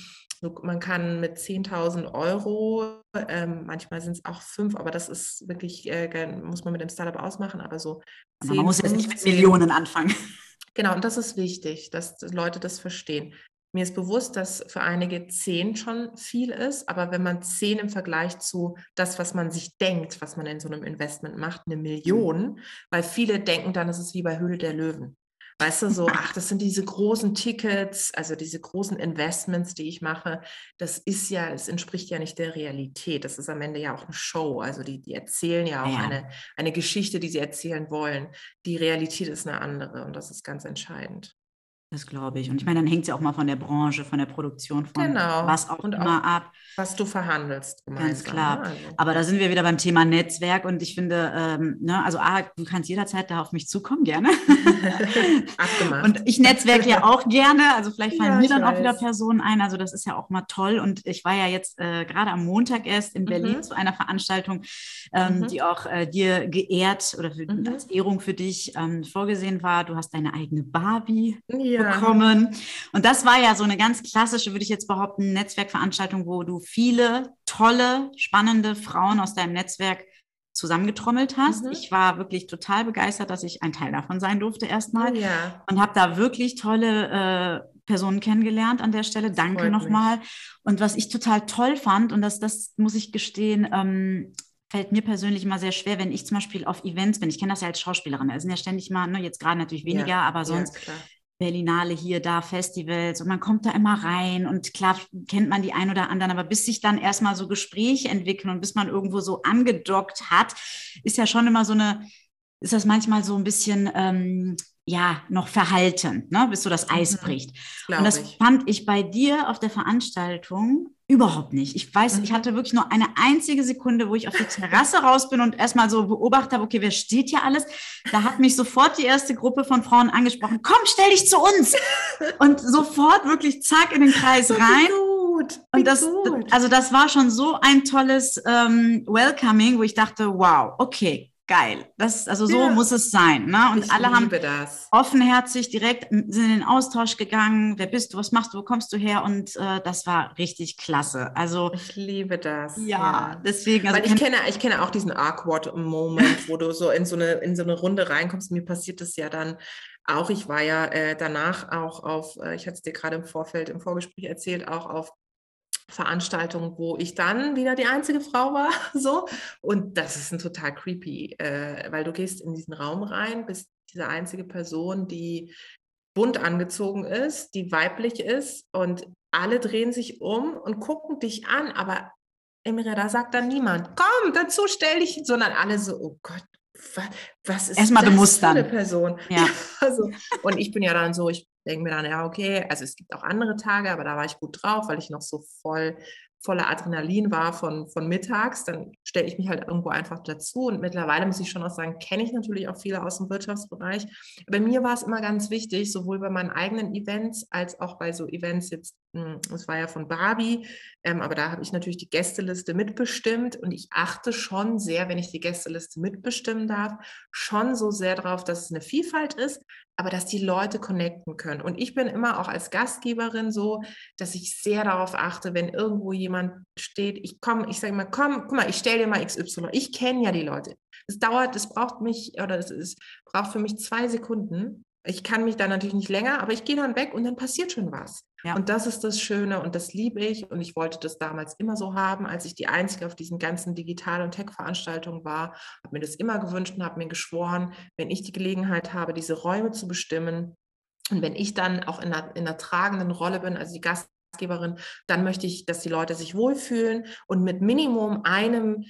Man kann mit 10.000 Euro, ähm, manchmal sind es auch fünf, aber das ist wirklich, äh, muss man mit dem Startup ausmachen, aber so. 10, man muss jetzt nicht mit Millionen anfangen. Genau, und das ist wichtig, dass Leute das verstehen. Mir ist bewusst, dass für einige zehn schon viel ist, aber wenn man zehn im Vergleich zu das, was man sich denkt, was man in so einem Investment macht, eine Million, mhm. weil viele denken dann, es ist wie bei Höhle der Löwen. Weißt du, so, (laughs) ach, das sind diese großen Tickets, also diese großen Investments, die ich mache. Das ist ja, es entspricht ja nicht der Realität. Das ist am Ende ja auch eine Show. Also die, die erzählen ja auch ja. Eine, eine Geschichte, die sie erzählen wollen. Die Realität ist eine andere und das ist ganz entscheidend. Das glaube ich. Und ich meine, dann hängt es ja auch mal von der Branche, von der Produktion, von genau. was auch und immer auch, ab. Was du verhandelst. Ganz klar. Ne? Also. Aber da sind wir wieder beim Thema Netzwerk und ich finde, ähm, ne, also A, du kannst jederzeit da auf mich zukommen, gerne. (laughs) Abgemacht. Und ich netzwerke ja auch gerne. Also vielleicht fallen ja, mir dann weiß. auch wieder Personen ein. Also das ist ja auch mal toll. Und ich war ja jetzt äh, gerade am Montag erst in Berlin mhm. zu einer Veranstaltung, ähm, mhm. die auch äh, dir geehrt oder für, mhm. als Ehrung für dich ähm, vorgesehen war. Du hast deine eigene Barbie. Ja ja. bekommen. Und das war ja so eine ganz klassische, würde ich jetzt behaupten, Netzwerkveranstaltung, wo du viele tolle, spannende Frauen aus deinem Netzwerk zusammengetrommelt hast. Mhm. Ich war wirklich total begeistert, dass ich ein Teil davon sein durfte erstmal ja. und habe da wirklich tolle äh, Personen kennengelernt an der Stelle. Danke nochmal. Und was ich total toll fand, und das, das muss ich gestehen, ähm, fällt mir persönlich immer sehr schwer, wenn ich zum Beispiel auf Events bin. Ich kenne das ja als Schauspielerin. Da sind ja ständig mal, ne, jetzt gerade natürlich weniger, ja, aber sonst ja, Berlinale hier, da Festivals und man kommt da immer rein und klar kennt man die ein oder anderen, aber bis sich dann erstmal so Gespräche entwickeln und bis man irgendwo so angedockt hat, ist ja schon immer so eine, ist das manchmal so ein bisschen, ähm, ja, noch verhalten, ne, bis so das Eis mhm, bricht. Und das ich. fand ich bei dir auf der Veranstaltung Überhaupt nicht. Ich weiß, mhm. ich hatte wirklich nur eine einzige Sekunde, wo ich auf die Terrasse raus bin und erstmal so beobachtet habe, okay, wer steht hier alles? Da hat mich sofort die erste Gruppe von Frauen angesprochen. Komm, stell dich zu uns! Und sofort wirklich zack in den Kreis (laughs) rein. Gut. Und das, gut. also das war schon so ein tolles ähm, Welcoming, wo ich dachte, wow, okay, geil. Das, also so ja. muss es sein. Ne? Und ich alle haben das. offenherzig direkt sind in den Austausch gegangen. Wer bist du? Was machst du? Wo kommst du her? Und äh, das war richtig klasse. Also ich liebe das. Ja, ja. deswegen. Also Weil ich kenne, ich kenne auch diesen awkward Moment, wo du so in so eine in so eine Runde reinkommst. Mir passiert das ja dann auch. Ich war ja äh, danach auch auf. Äh, ich hatte es dir gerade im Vorfeld im Vorgespräch erzählt, auch auf Veranstaltung, wo ich dann wieder die einzige Frau war, (laughs) so. Und das ist ein total creepy, äh, weil du gehst in diesen Raum rein, bist diese einzige Person, die bunt angezogen ist, die weiblich ist und alle drehen sich um und gucken dich an, aber Emira, da sagt dann niemand, komm, dazu stell dich, sondern alle so, oh Gott, was, was ist Erstmal das für eine Person? Ja. (laughs) also, und ich bin ja dann so, ich denke mir dann, ja, okay, also es gibt auch andere Tage, aber da war ich gut drauf, weil ich noch so voll voller Adrenalin war von, von mittags, dann stelle ich mich halt irgendwo einfach dazu. Und mittlerweile muss ich schon auch sagen, kenne ich natürlich auch viele aus dem Wirtschaftsbereich. Bei mir war es immer ganz wichtig, sowohl bei meinen eigenen Events als auch bei so Events jetzt, es war ja von Barbie, ähm, aber da habe ich natürlich die Gästeliste mitbestimmt und ich achte schon sehr, wenn ich die Gästeliste mitbestimmen darf, schon so sehr darauf, dass es eine Vielfalt ist, aber dass die Leute connecten können. Und ich bin immer auch als Gastgeberin so, dass ich sehr darauf achte, wenn irgendwo jemand steht, ich komme, ich sage mal, komm, guck mal, ich stelle dir mal XY. Ich kenne ja die Leute. Es dauert, es braucht mich, oder es ist, braucht für mich zwei Sekunden. Ich kann mich da natürlich nicht länger, aber ich gehe dann weg und dann passiert schon was. Ja. Und das ist das Schöne und das liebe ich. Und ich wollte das damals immer so haben, als ich die Einzige auf diesen ganzen Digital- und Tech-Veranstaltungen war. Habe mir das immer gewünscht und habe mir geschworen, wenn ich die Gelegenheit habe, diese Räume zu bestimmen und wenn ich dann auch in einer, in einer tragenden Rolle bin, also die Gastgeberin, dann möchte ich, dass die Leute sich wohlfühlen und mit Minimum einem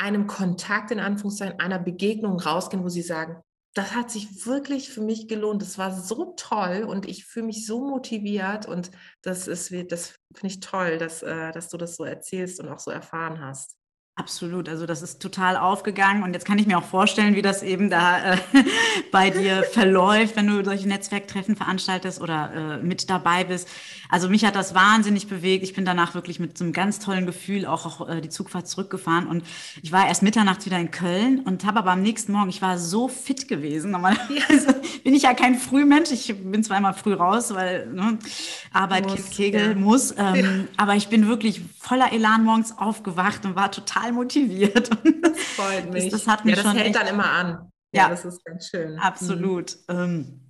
einem Kontakt in Anführungszeichen, einer Begegnung rausgehen, wo sie sagen, das hat sich wirklich für mich gelohnt. Das war so toll und ich fühle mich so motiviert und das ist, das finde ich toll, dass, äh, dass du das so erzählst und auch so erfahren hast. Absolut, also das ist total aufgegangen und jetzt kann ich mir auch vorstellen, wie das eben da äh, (laughs) bei dir (laughs) verläuft, wenn du solche Netzwerktreffen veranstaltest oder äh, mit dabei bist. Also mich hat das wahnsinnig bewegt. Ich bin danach wirklich mit so einem ganz tollen Gefühl auch, auch äh, die Zugfahrt zurückgefahren und ich war erst mitternachts wieder in Köln und habe aber am nächsten Morgen, ich war so fit gewesen. Normalerweise (laughs) bin ich ja kein Frühmensch. Ich bin zwar immer früh raus, weil ne, Arbeit, muss, Kegel ja. muss, ähm, ja. aber ich bin wirklich voller Elan morgens aufgewacht und war total total motiviert. (laughs) Das freut mich. Das, das hat mich ja, das schon hält dann immer an. Ja, ja, das ist ganz schön. Absolut. Mhm. Ähm,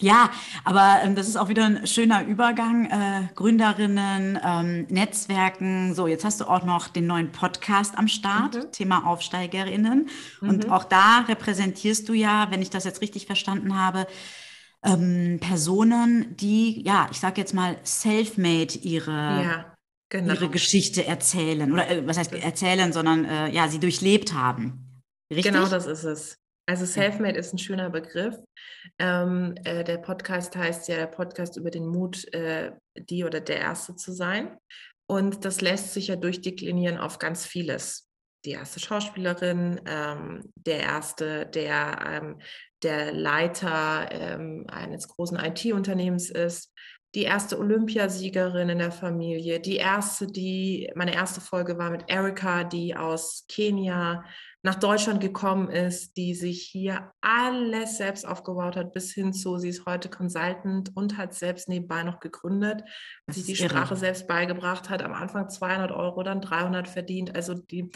ja, aber ähm, das ist auch wieder ein schöner Übergang. Äh, Gründerinnen, ähm, Netzwerken. So, jetzt hast du auch noch den neuen Podcast am Start, mhm. Thema Aufsteigerinnen. Mhm. Und auch da repräsentierst du ja, wenn ich das jetzt richtig verstanden habe, ähm, Personen, die, ja, ich sage jetzt mal, self-made ihre ja genau. ihre Geschichte erzählen. Oder äh, was heißt erzählen, sondern äh, ja, sie durchlebt haben. Richtig? Genau das ist es. Also Selfmade ist ein schöner Begriff. Ähm, äh, der Podcast heißt ja der Podcast über den Mut, äh, die oder der Erste zu sein. Und das lässt sich ja durchdeklinieren auf ganz vieles. Die erste Schauspielerin, ähm, der erste, der ähm, der Leiter ähm, eines großen IT-Unternehmens ist, die erste Olympiasiegerin in der Familie, die erste, die, meine erste Folge war mit Erika, die aus Kenia nach Deutschland gekommen ist, die sich hier alles selbst aufgebaut hat, bis hin zu, sie ist heute Consultant und hat selbst nebenbei noch gegründet, sich die irre. Sprache selbst beigebracht hat, am Anfang 200 Euro, dann 300 verdient, also die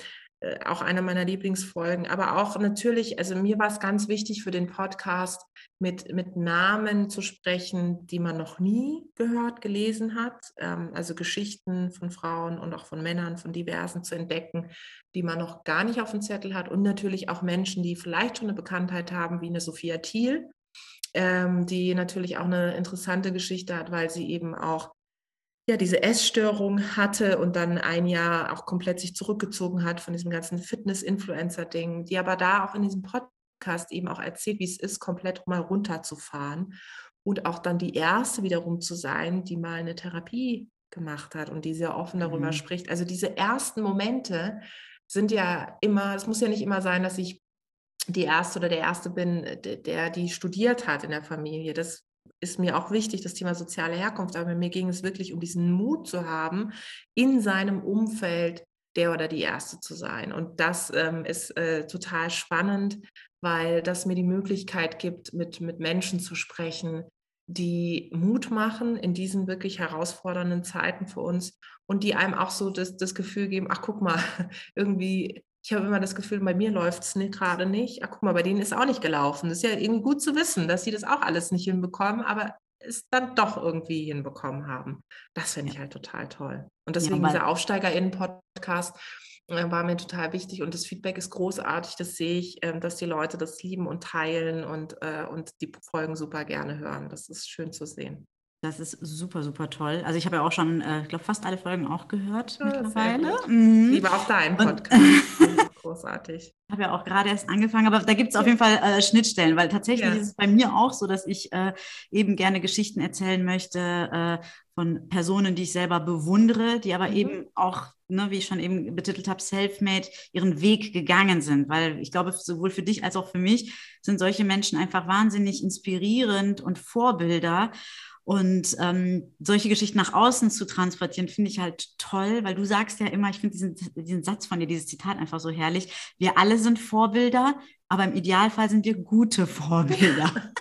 auch eine meiner Lieblingsfolgen. Aber auch natürlich, also mir war es ganz wichtig für den Podcast, mit, mit Namen zu sprechen, die man noch nie gehört, gelesen hat. Ähm, also Geschichten von Frauen und auch von Männern, von diversen zu entdecken, die man noch gar nicht auf dem Zettel hat. Und natürlich auch Menschen, die vielleicht schon eine Bekanntheit haben, wie eine Sophia Thiel, ähm, die natürlich auch eine interessante Geschichte hat, weil sie eben auch ja, diese Essstörung hatte und dann ein Jahr auch komplett sich zurückgezogen hat von diesem ganzen Fitness-Influencer-Ding, die aber da auch in diesem Podcast eben auch erzählt, wie es ist, komplett mal runterzufahren und auch dann die erste wiederum zu sein, die mal eine Therapie gemacht hat und die sehr offen darüber mhm. spricht. Also diese ersten Momente sind ja immer, es muss ja nicht immer sein, dass ich die erste oder der erste bin, der die studiert hat in der Familie. Das ist mir auch wichtig, das Thema soziale Herkunft. Aber mir ging es wirklich um diesen Mut zu haben, in seinem Umfeld der oder die Erste zu sein. Und das ähm, ist äh, total spannend, weil das mir die Möglichkeit gibt, mit, mit Menschen zu sprechen, die Mut machen in diesen wirklich herausfordernden Zeiten für uns und die einem auch so das, das Gefühl geben, ach guck mal, (laughs) irgendwie, ich habe immer das Gefühl, bei mir läuft es gerade nicht. Ach guck mal, bei denen ist auch nicht gelaufen. Das ist ja irgendwie gut zu wissen, dass sie das auch alles nicht hinbekommen, aber es dann doch irgendwie hinbekommen haben. Das finde ich halt total toll. Und deswegen ja, dieser AufsteigerInnen-Podcast äh, war mir total wichtig und das Feedback ist großartig. Das sehe ich, ähm, dass die Leute das lieben und teilen und, äh, und die Folgen super gerne hören. Das ist schön zu sehen. Das ist super, super toll. Also ich habe ja auch schon, äh, ich glaube, fast alle Folgen auch gehört ja, mittlerweile. Mhm. Liebe auch deinen Podcast. (laughs) großartig. Ich habe ja auch gerade erst angefangen, aber da gibt es auf jeden Fall äh, Schnittstellen, weil tatsächlich ja. ist es bei mir auch so, dass ich äh, eben gerne Geschichten erzählen möchte äh, von Personen, die ich selber bewundere, die aber mhm. eben auch, ne, wie ich schon eben betitelt habe, self-made ihren Weg gegangen sind. Weil ich glaube, sowohl für dich als auch für mich sind solche Menschen einfach wahnsinnig inspirierend und Vorbilder. Und ähm, solche Geschichten nach außen zu transportieren, finde ich halt toll, weil du sagst ja immer, ich finde diesen, diesen Satz von dir, dieses Zitat einfach so herrlich. Wir alle sind Vorbilder, aber im Idealfall sind wir gute (laughs) Vorbilder.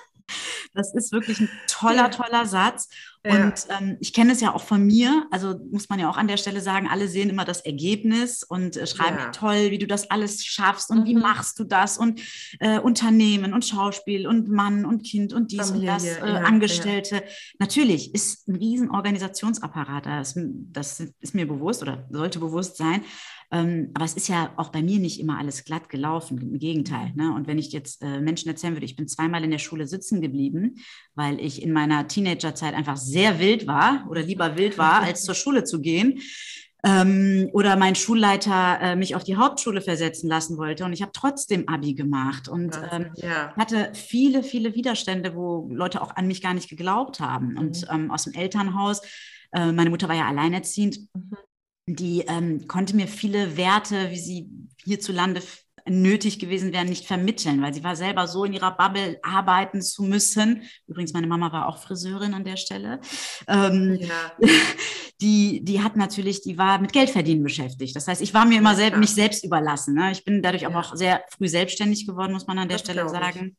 Das ist wirklich ein toller, toller Satz. Und ähm, ich kenne es ja auch von mir, also muss man ja auch an der Stelle sagen, alle sehen immer das Ergebnis und äh, schreiben, ja. toll, wie du das alles schaffst und mhm. wie machst du das und äh, Unternehmen und Schauspiel und Mann und Kind und dies Familie, und das, äh, Angestellte. Natürlich ist ein riesen Organisationsapparat, das, das ist mir bewusst oder sollte bewusst sein. Ähm, aber es ist ja auch bei mir nicht immer alles glatt gelaufen, im Gegenteil. Ne? Und wenn ich jetzt äh, Menschen erzählen würde, ich bin zweimal in der Schule sitzen geblieben, weil ich in meiner Teenagerzeit einfach sehr wild war oder lieber wild war, (laughs) als zur Schule zu gehen. Ähm, oder mein Schulleiter äh, mich auf die Hauptschule versetzen lassen wollte und ich habe trotzdem Abi gemacht und ähm, ja. hatte viele, viele Widerstände, wo Leute auch an mich gar nicht geglaubt haben. Mhm. Und ähm, aus dem Elternhaus, äh, meine Mutter war ja alleinerziehend, mhm die ähm, konnte mir viele Werte, wie sie hierzulande nötig gewesen wären, nicht vermitteln, weil sie war selber so in ihrer Bubble arbeiten zu müssen. Übrigens, meine Mama war auch Friseurin an der Stelle. Ähm, ja. (laughs) Die, die hat natürlich, die war mit Geldverdienen beschäftigt. Das heißt, ich war mir immer selb, mich selbst überlassen. Ne? Ich bin dadurch ja. aber auch sehr früh selbstständig geworden, muss man an der das Stelle sagen.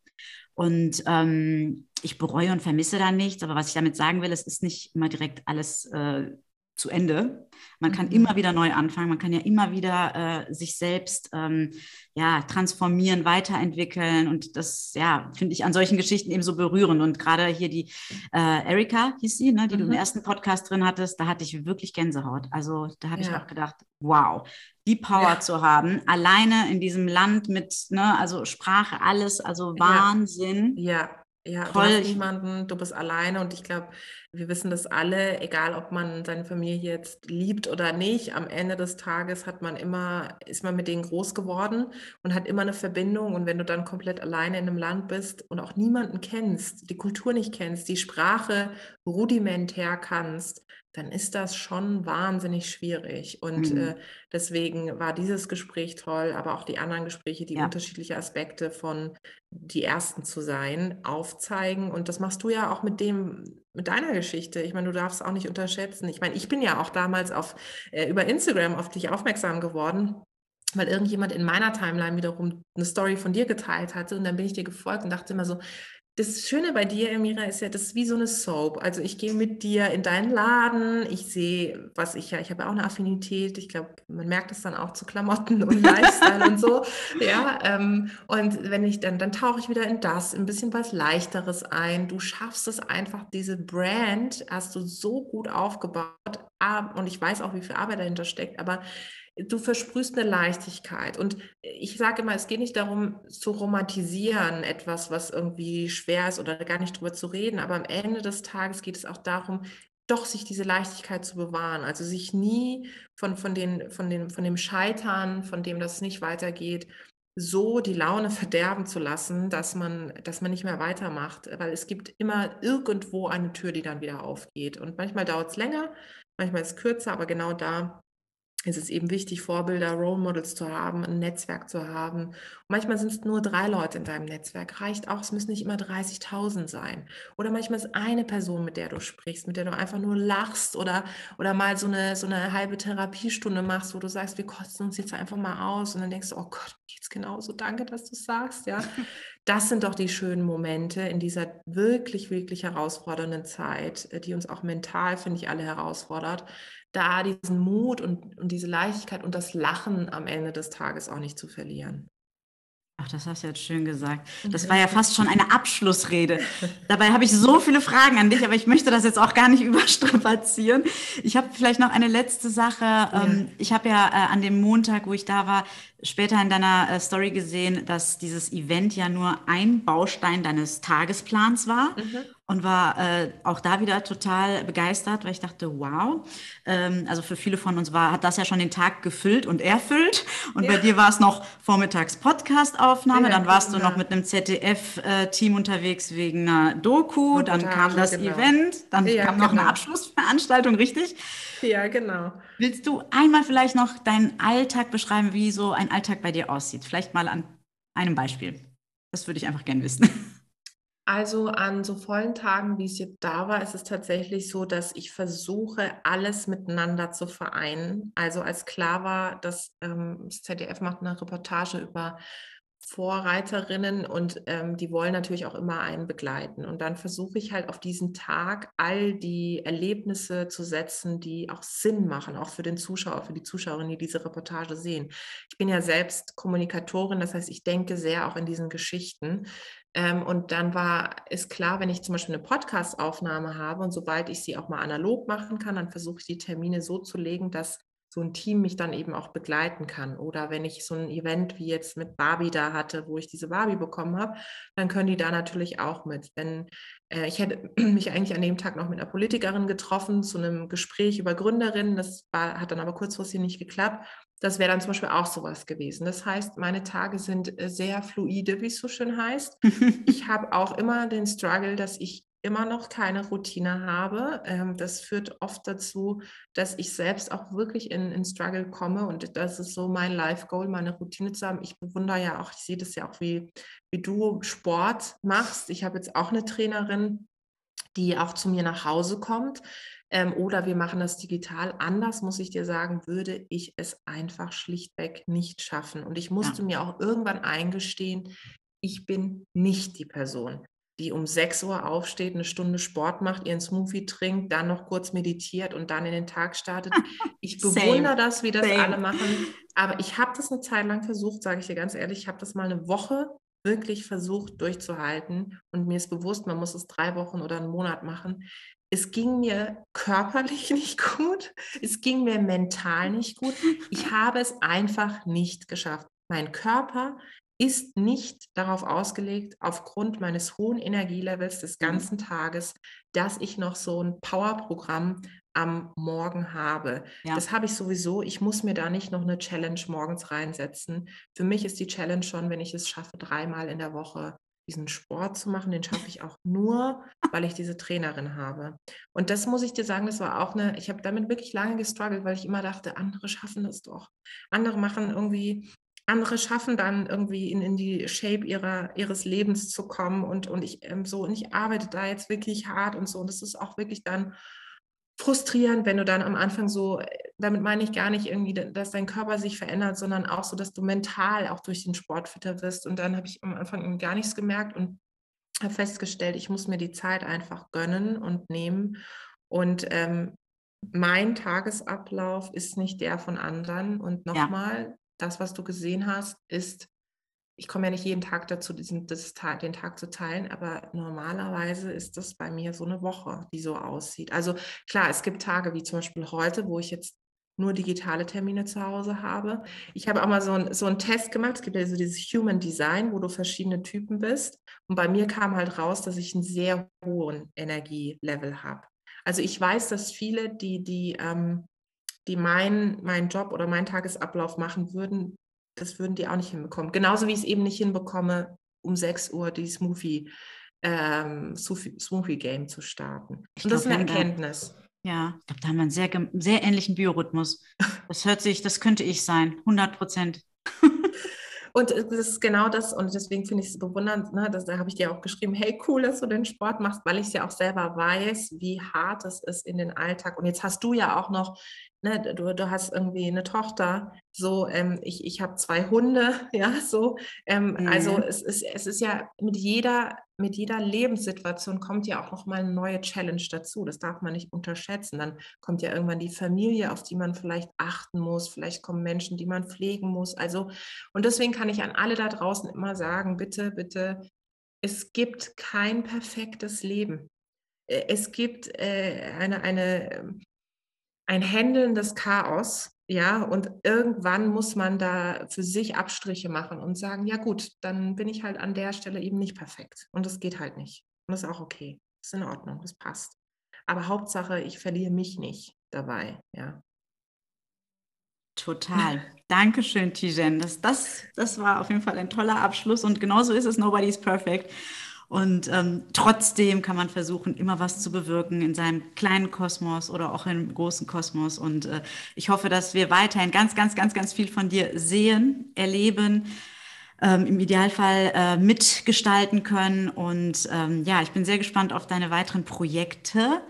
Und ähm, ich bereue und vermisse da nichts. Aber was ich damit sagen will, es ist nicht immer direkt alles äh, zu Ende. Man kann mhm. immer wieder neu anfangen, man kann ja immer wieder äh, sich selbst ähm, ja, transformieren, weiterentwickeln und das, ja, finde ich an solchen Geschichten eben so berührend und gerade hier die äh, Erika hieß sie, ne, die mhm. du im mhm. ersten Podcast drin hattest, da hatte ich wirklich Gänsehaut. Also da habe ja. ich auch gedacht, wow, die Power ja. zu haben, alleine in diesem Land mit, ne, also Sprache, alles, also Wahnsinn. ja. ja. Ja, Toll. du hast niemanden, du bist alleine und ich glaube, wir wissen das alle, egal ob man seine Familie jetzt liebt oder nicht, am Ende des Tages hat man immer, ist man mit denen groß geworden und hat immer eine Verbindung. Und wenn du dann komplett alleine in einem Land bist und auch niemanden kennst, die Kultur nicht kennst, die Sprache rudimentär kannst, dann ist das schon wahnsinnig schwierig. Und mhm. äh, deswegen war dieses Gespräch toll, aber auch die anderen Gespräche, die ja. unterschiedliche Aspekte von die Ersten zu sein, aufzeigen. Und das machst du ja auch mit dem, mit deiner Geschichte. Ich meine, du darfst auch nicht unterschätzen. Ich meine, ich bin ja auch damals auf, äh, über Instagram auf dich aufmerksam geworden weil irgendjemand in meiner Timeline wiederum eine Story von dir geteilt hatte und dann bin ich dir gefolgt und dachte immer so, das Schöne bei dir, Emira, ist ja, das ist wie so eine Soap. Also ich gehe mit dir in deinen Laden, ich sehe, was ich ja, ich habe ja auch eine Affinität, ich glaube, man merkt es dann auch zu Klamotten und (laughs) Lifestyle und so. Ja, ähm, und wenn ich dann, dann tauche ich wieder in das, ein bisschen was Leichteres ein. Du schaffst es einfach, diese Brand hast du so gut aufgebaut. Und ich weiß auch, wie viel Arbeit dahinter steckt, aber du versprühst eine Leichtigkeit. Und ich sage immer, es geht nicht darum zu romantisieren, etwas, was irgendwie schwer ist oder gar nicht drüber zu reden, aber am Ende des Tages geht es auch darum, doch sich diese Leichtigkeit zu bewahren. Also sich nie von, von, den, von, den, von dem Scheitern, von dem das nicht weitergeht, so die Laune (laughs) verderben zu lassen, dass man, dass man nicht mehr weitermacht. Weil es gibt immer irgendwo eine Tür, die dann wieder aufgeht. Und manchmal dauert es länger, manchmal ist es kürzer, aber genau da es ist eben wichtig, Vorbilder, Role Models zu haben, ein Netzwerk zu haben. Und manchmal sind es nur drei Leute in deinem Netzwerk, reicht auch, es müssen nicht immer 30.000 sein. Oder manchmal ist eine Person, mit der du sprichst, mit der du einfach nur lachst oder, oder mal so eine, so eine halbe Therapiestunde machst, wo du sagst, wir kosten uns jetzt einfach mal aus und dann denkst du, oh Gott, mir geht's genauso, danke, dass du sagst, ja. (laughs) Das sind doch die schönen Momente in dieser wirklich, wirklich herausfordernden Zeit, äh, die uns auch mental, finde ich, alle herausfordert, da diesen Mut und, und diese Leichtigkeit und das Lachen am Ende des Tages auch nicht zu verlieren. Ach, das hast du jetzt schön gesagt. Das war ja fast schon eine Abschlussrede. Dabei habe ich so viele Fragen an dich, aber ich möchte das jetzt auch gar nicht (laughs) überstrapazieren. Ich habe vielleicht noch eine letzte Sache. Ja. Ähm, ich habe ja äh, an dem Montag, wo ich da war, später in deiner äh, Story gesehen, dass dieses Event ja nur ein Baustein deines Tagesplans war mhm. und war äh, auch da wieder total begeistert, weil ich dachte, wow, ähm, also für viele von uns war, hat das ja schon den Tag gefüllt und erfüllt und ja. bei dir war es noch vormittags Podcast-Aufnahme, ja, dann warst genau. du noch mit einem ZDF-Team unterwegs wegen einer Doku, und dann kam das genau. Event, dann kam noch genau. eine Abschlussveranstaltung, richtig? Ja, genau. Willst du einmal vielleicht noch deinen Alltag beschreiben, wie so ein Alltag bei dir aussieht? Vielleicht mal an einem Beispiel. Das würde ich einfach gerne wissen. Also an so vollen Tagen, wie es jetzt da war, ist es tatsächlich so, dass ich versuche, alles miteinander zu vereinen. Also als klar war, dass ähm, das ZDF macht eine Reportage über Vorreiterinnen und ähm, die wollen natürlich auch immer einen begleiten. Und dann versuche ich halt auf diesen Tag all die Erlebnisse zu setzen, die auch Sinn machen, auch für den Zuschauer, für die Zuschauerinnen, die diese Reportage sehen. Ich bin ja selbst Kommunikatorin, das heißt, ich denke sehr auch in diesen Geschichten. Ähm, und dann war es klar, wenn ich zum Beispiel eine Podcast-Aufnahme habe und sobald ich sie auch mal analog machen kann, dann versuche ich die Termine so zu legen, dass so ein Team mich dann eben auch begleiten kann. Oder wenn ich so ein Event wie jetzt mit Barbie da hatte, wo ich diese Barbie bekommen habe, dann können die da natürlich auch mit. Wenn äh, ich hätte (clears throat) mich eigentlich an dem Tag noch mit einer Politikerin getroffen zu einem Gespräch über Gründerinnen, das war, hat dann aber kurzfristig nicht geklappt. Das wäre dann zum Beispiel auch sowas gewesen. Das heißt, meine Tage sind äh, sehr fluide, wie es so schön heißt. (laughs) ich habe auch immer den Struggle, dass ich immer noch keine Routine habe. Ähm, das führt oft dazu, dass ich selbst auch wirklich in, in Struggle komme und das ist so mein Life-Goal, meine Routine zu haben. Ich bewundere ja auch, ich sehe das ja auch, wie, wie du Sport machst. Ich habe jetzt auch eine Trainerin, die auch zu mir nach Hause kommt. Ähm, oder wir machen das digital. Anders, muss ich dir sagen, würde ich es einfach schlichtweg nicht schaffen. Und ich musste ja. mir auch irgendwann eingestehen, ich bin nicht die Person, die um 6 Uhr aufsteht, eine Stunde Sport macht, ihren Smoothie trinkt, dann noch kurz meditiert und dann in den Tag startet. (laughs) Ich bewundere das, wie das Same. alle machen. Aber ich habe das eine Zeit lang versucht, sage ich dir ganz ehrlich, ich habe das mal eine Woche wirklich versucht durchzuhalten und mir ist bewusst, man muss es drei Wochen oder einen Monat machen. Es ging mir körperlich (laughs) nicht gut, es ging mir mental nicht gut. Ich (laughs) habe es einfach nicht geschafft. Mein Körper ist nicht darauf ausgelegt, aufgrund meines hohen Energielevels des mhm. ganzen Tages, dass ich noch so ein Powerprogramm am Morgen habe. Ja. Das habe ich sowieso. Ich muss mir da nicht noch eine Challenge morgens reinsetzen. Für mich ist die Challenge schon, wenn ich es schaffe, dreimal in der Woche diesen Sport zu machen. Den schaffe ich auch nur, weil ich diese Trainerin habe. Und das muss ich dir sagen, das war auch eine, ich habe damit wirklich lange gestruggelt, weil ich immer dachte, andere schaffen das doch. Andere machen irgendwie andere schaffen dann irgendwie in, in die Shape ihrer, ihres Lebens zu kommen und, und ich ähm, so, und ich arbeite da jetzt wirklich hart und so. Und das ist auch wirklich dann frustrierend, wenn du dann am Anfang so, äh, damit meine ich gar nicht irgendwie, dass dein Körper sich verändert, sondern auch so, dass du mental auch durch den Sport fitter wirst. Und dann habe ich am Anfang gar nichts gemerkt und habe festgestellt, ich muss mir die Zeit einfach gönnen und nehmen. Und ähm, mein Tagesablauf ist nicht der von anderen. Und nochmal, das, was du gesehen hast, ist, ich komme ja nicht jeden Tag dazu, diesen, das, den Tag zu teilen, aber normalerweise ist das bei mir so eine Woche, die so aussieht. Also klar, es gibt Tage wie zum Beispiel heute, wo ich jetzt nur digitale Termine zu Hause habe. Ich habe auch mal so, ein, so einen Test gemacht. Es gibt ja so dieses Human Design, wo du verschiedene Typen bist. Und bei mir kam halt raus, dass ich einen sehr hohen Energielevel habe. Also ich weiß, dass viele, die, die ähm, die meinen mein Job oder meinen Tagesablauf machen würden, das würden die auch nicht hinbekommen. Genauso wie ich es eben nicht hinbekomme, um 6 Uhr die Smoothie, ähm, Smoothie Game zu starten. Ich Und das glaub, ist eine Erkenntnis. Ja, ich glaube, da haben wir einen sehr, sehr ähnlichen Biorhythmus. (laughs) Das hört sich, das könnte ich sein, 100 Prozent. Und das ist genau das, und deswegen finde ich es bewundernd, ne, das, da habe ich dir auch geschrieben, hey, cool, dass du den Sport machst, weil ich es ja auch selber weiß, wie hart es ist in den Alltag. Und jetzt hast du ja auch noch, ne, du, du hast irgendwie eine Tochter, so, ähm, ich, ich habe zwei Hunde, (laughs) ja, so. Ähm, also mhm. Also es ist, es ist ja mit jeder, mit jeder Lebenssituation kommt ja auch nochmal eine neue Challenge dazu. Das darf man nicht unterschätzen. Dann kommt ja irgendwann die Familie, auf die man vielleicht achten muss. Vielleicht kommen Menschen, die man pflegen muss. Also, und deswegen kann ich an alle da draußen immer sagen, bitte, bitte, es gibt kein perfektes Leben. Äh, es gibt äh, eine, eine, ähm, ein Handeln des Chaos ja, und irgendwann muss man da für sich Abstriche machen und sagen, ja gut, dann bin ich halt an der Stelle eben nicht perfekt. Und das geht halt nicht. Und das ist auch okay. Das ist in Ordnung, das passt. Aber Hauptsache, ich verliere mich nicht dabei, ja. Total. Dankeschön, Tijen. Das, das, das war auf jeden Fall ein toller Abschluss und genauso ist es. Nobody's perfect. Und ähm, trotzdem kann man versuchen, immer was zu bewirken in seinem kleinen Kosmos oder auch im großen Kosmos. Und äh, ich hoffe, dass wir weiterhin ganz, ganz, ganz, ganz viel von dir sehen, erleben, ähm, im Idealfall äh, mitgestalten können. Und ähm, ja, ich bin sehr gespannt auf deine weiteren Projekte.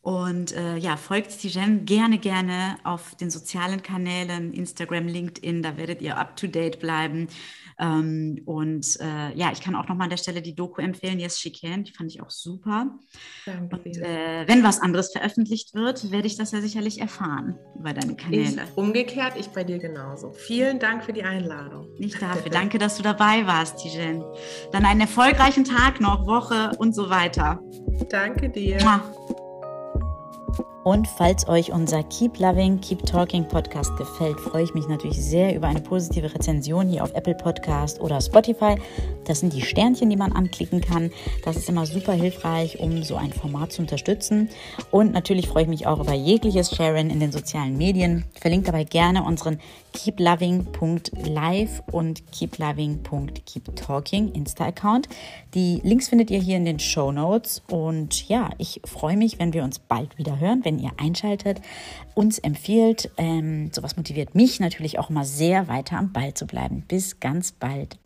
Und äh, ja, folgt Tijen gerne, gerne auf den sozialen Kanälen, Instagram, LinkedIn, da werdet ihr up to date bleiben. Ähm, und äh, ja, ich kann auch nochmal an der Stelle die Doku empfehlen, Yes She Can, die fand ich auch super. Danke. Und äh, wenn was anderes veröffentlicht wird, werde ich das ja sicherlich erfahren über deine Kanäle. Ich, umgekehrt, ich bei dir genauso. Vielen Dank für die Einladung. Nicht dafür. (laughs) Danke, dass du dabei warst, Tijen. Dann einen erfolgreichen Tag noch, Woche und so weiter. Danke dir. Mua. Und falls euch unser Keep Loving, Keep Talking Podcast gefällt, freue ich mich natürlich sehr über eine positive Rezension hier auf Apple Podcast oder Spotify. Das sind die Sternchen, die man anklicken kann. Das ist immer super hilfreich, um so ein Format zu unterstützen. Und natürlich freue ich mich auch über jegliches Sharing in den sozialen Medien. Verlinkt dabei gerne unseren keeploving.live und keeploving.keeptalking Insta-Account. Die Links findet ihr hier in den Show Notes. Und ja, ich freue mich, wenn wir uns bald wieder hören, wenn ihr einschaltet, uns empfiehlt. Ähm, sowas motiviert mich natürlich auch immer sehr, weiter am Ball zu bleiben. Bis ganz bald.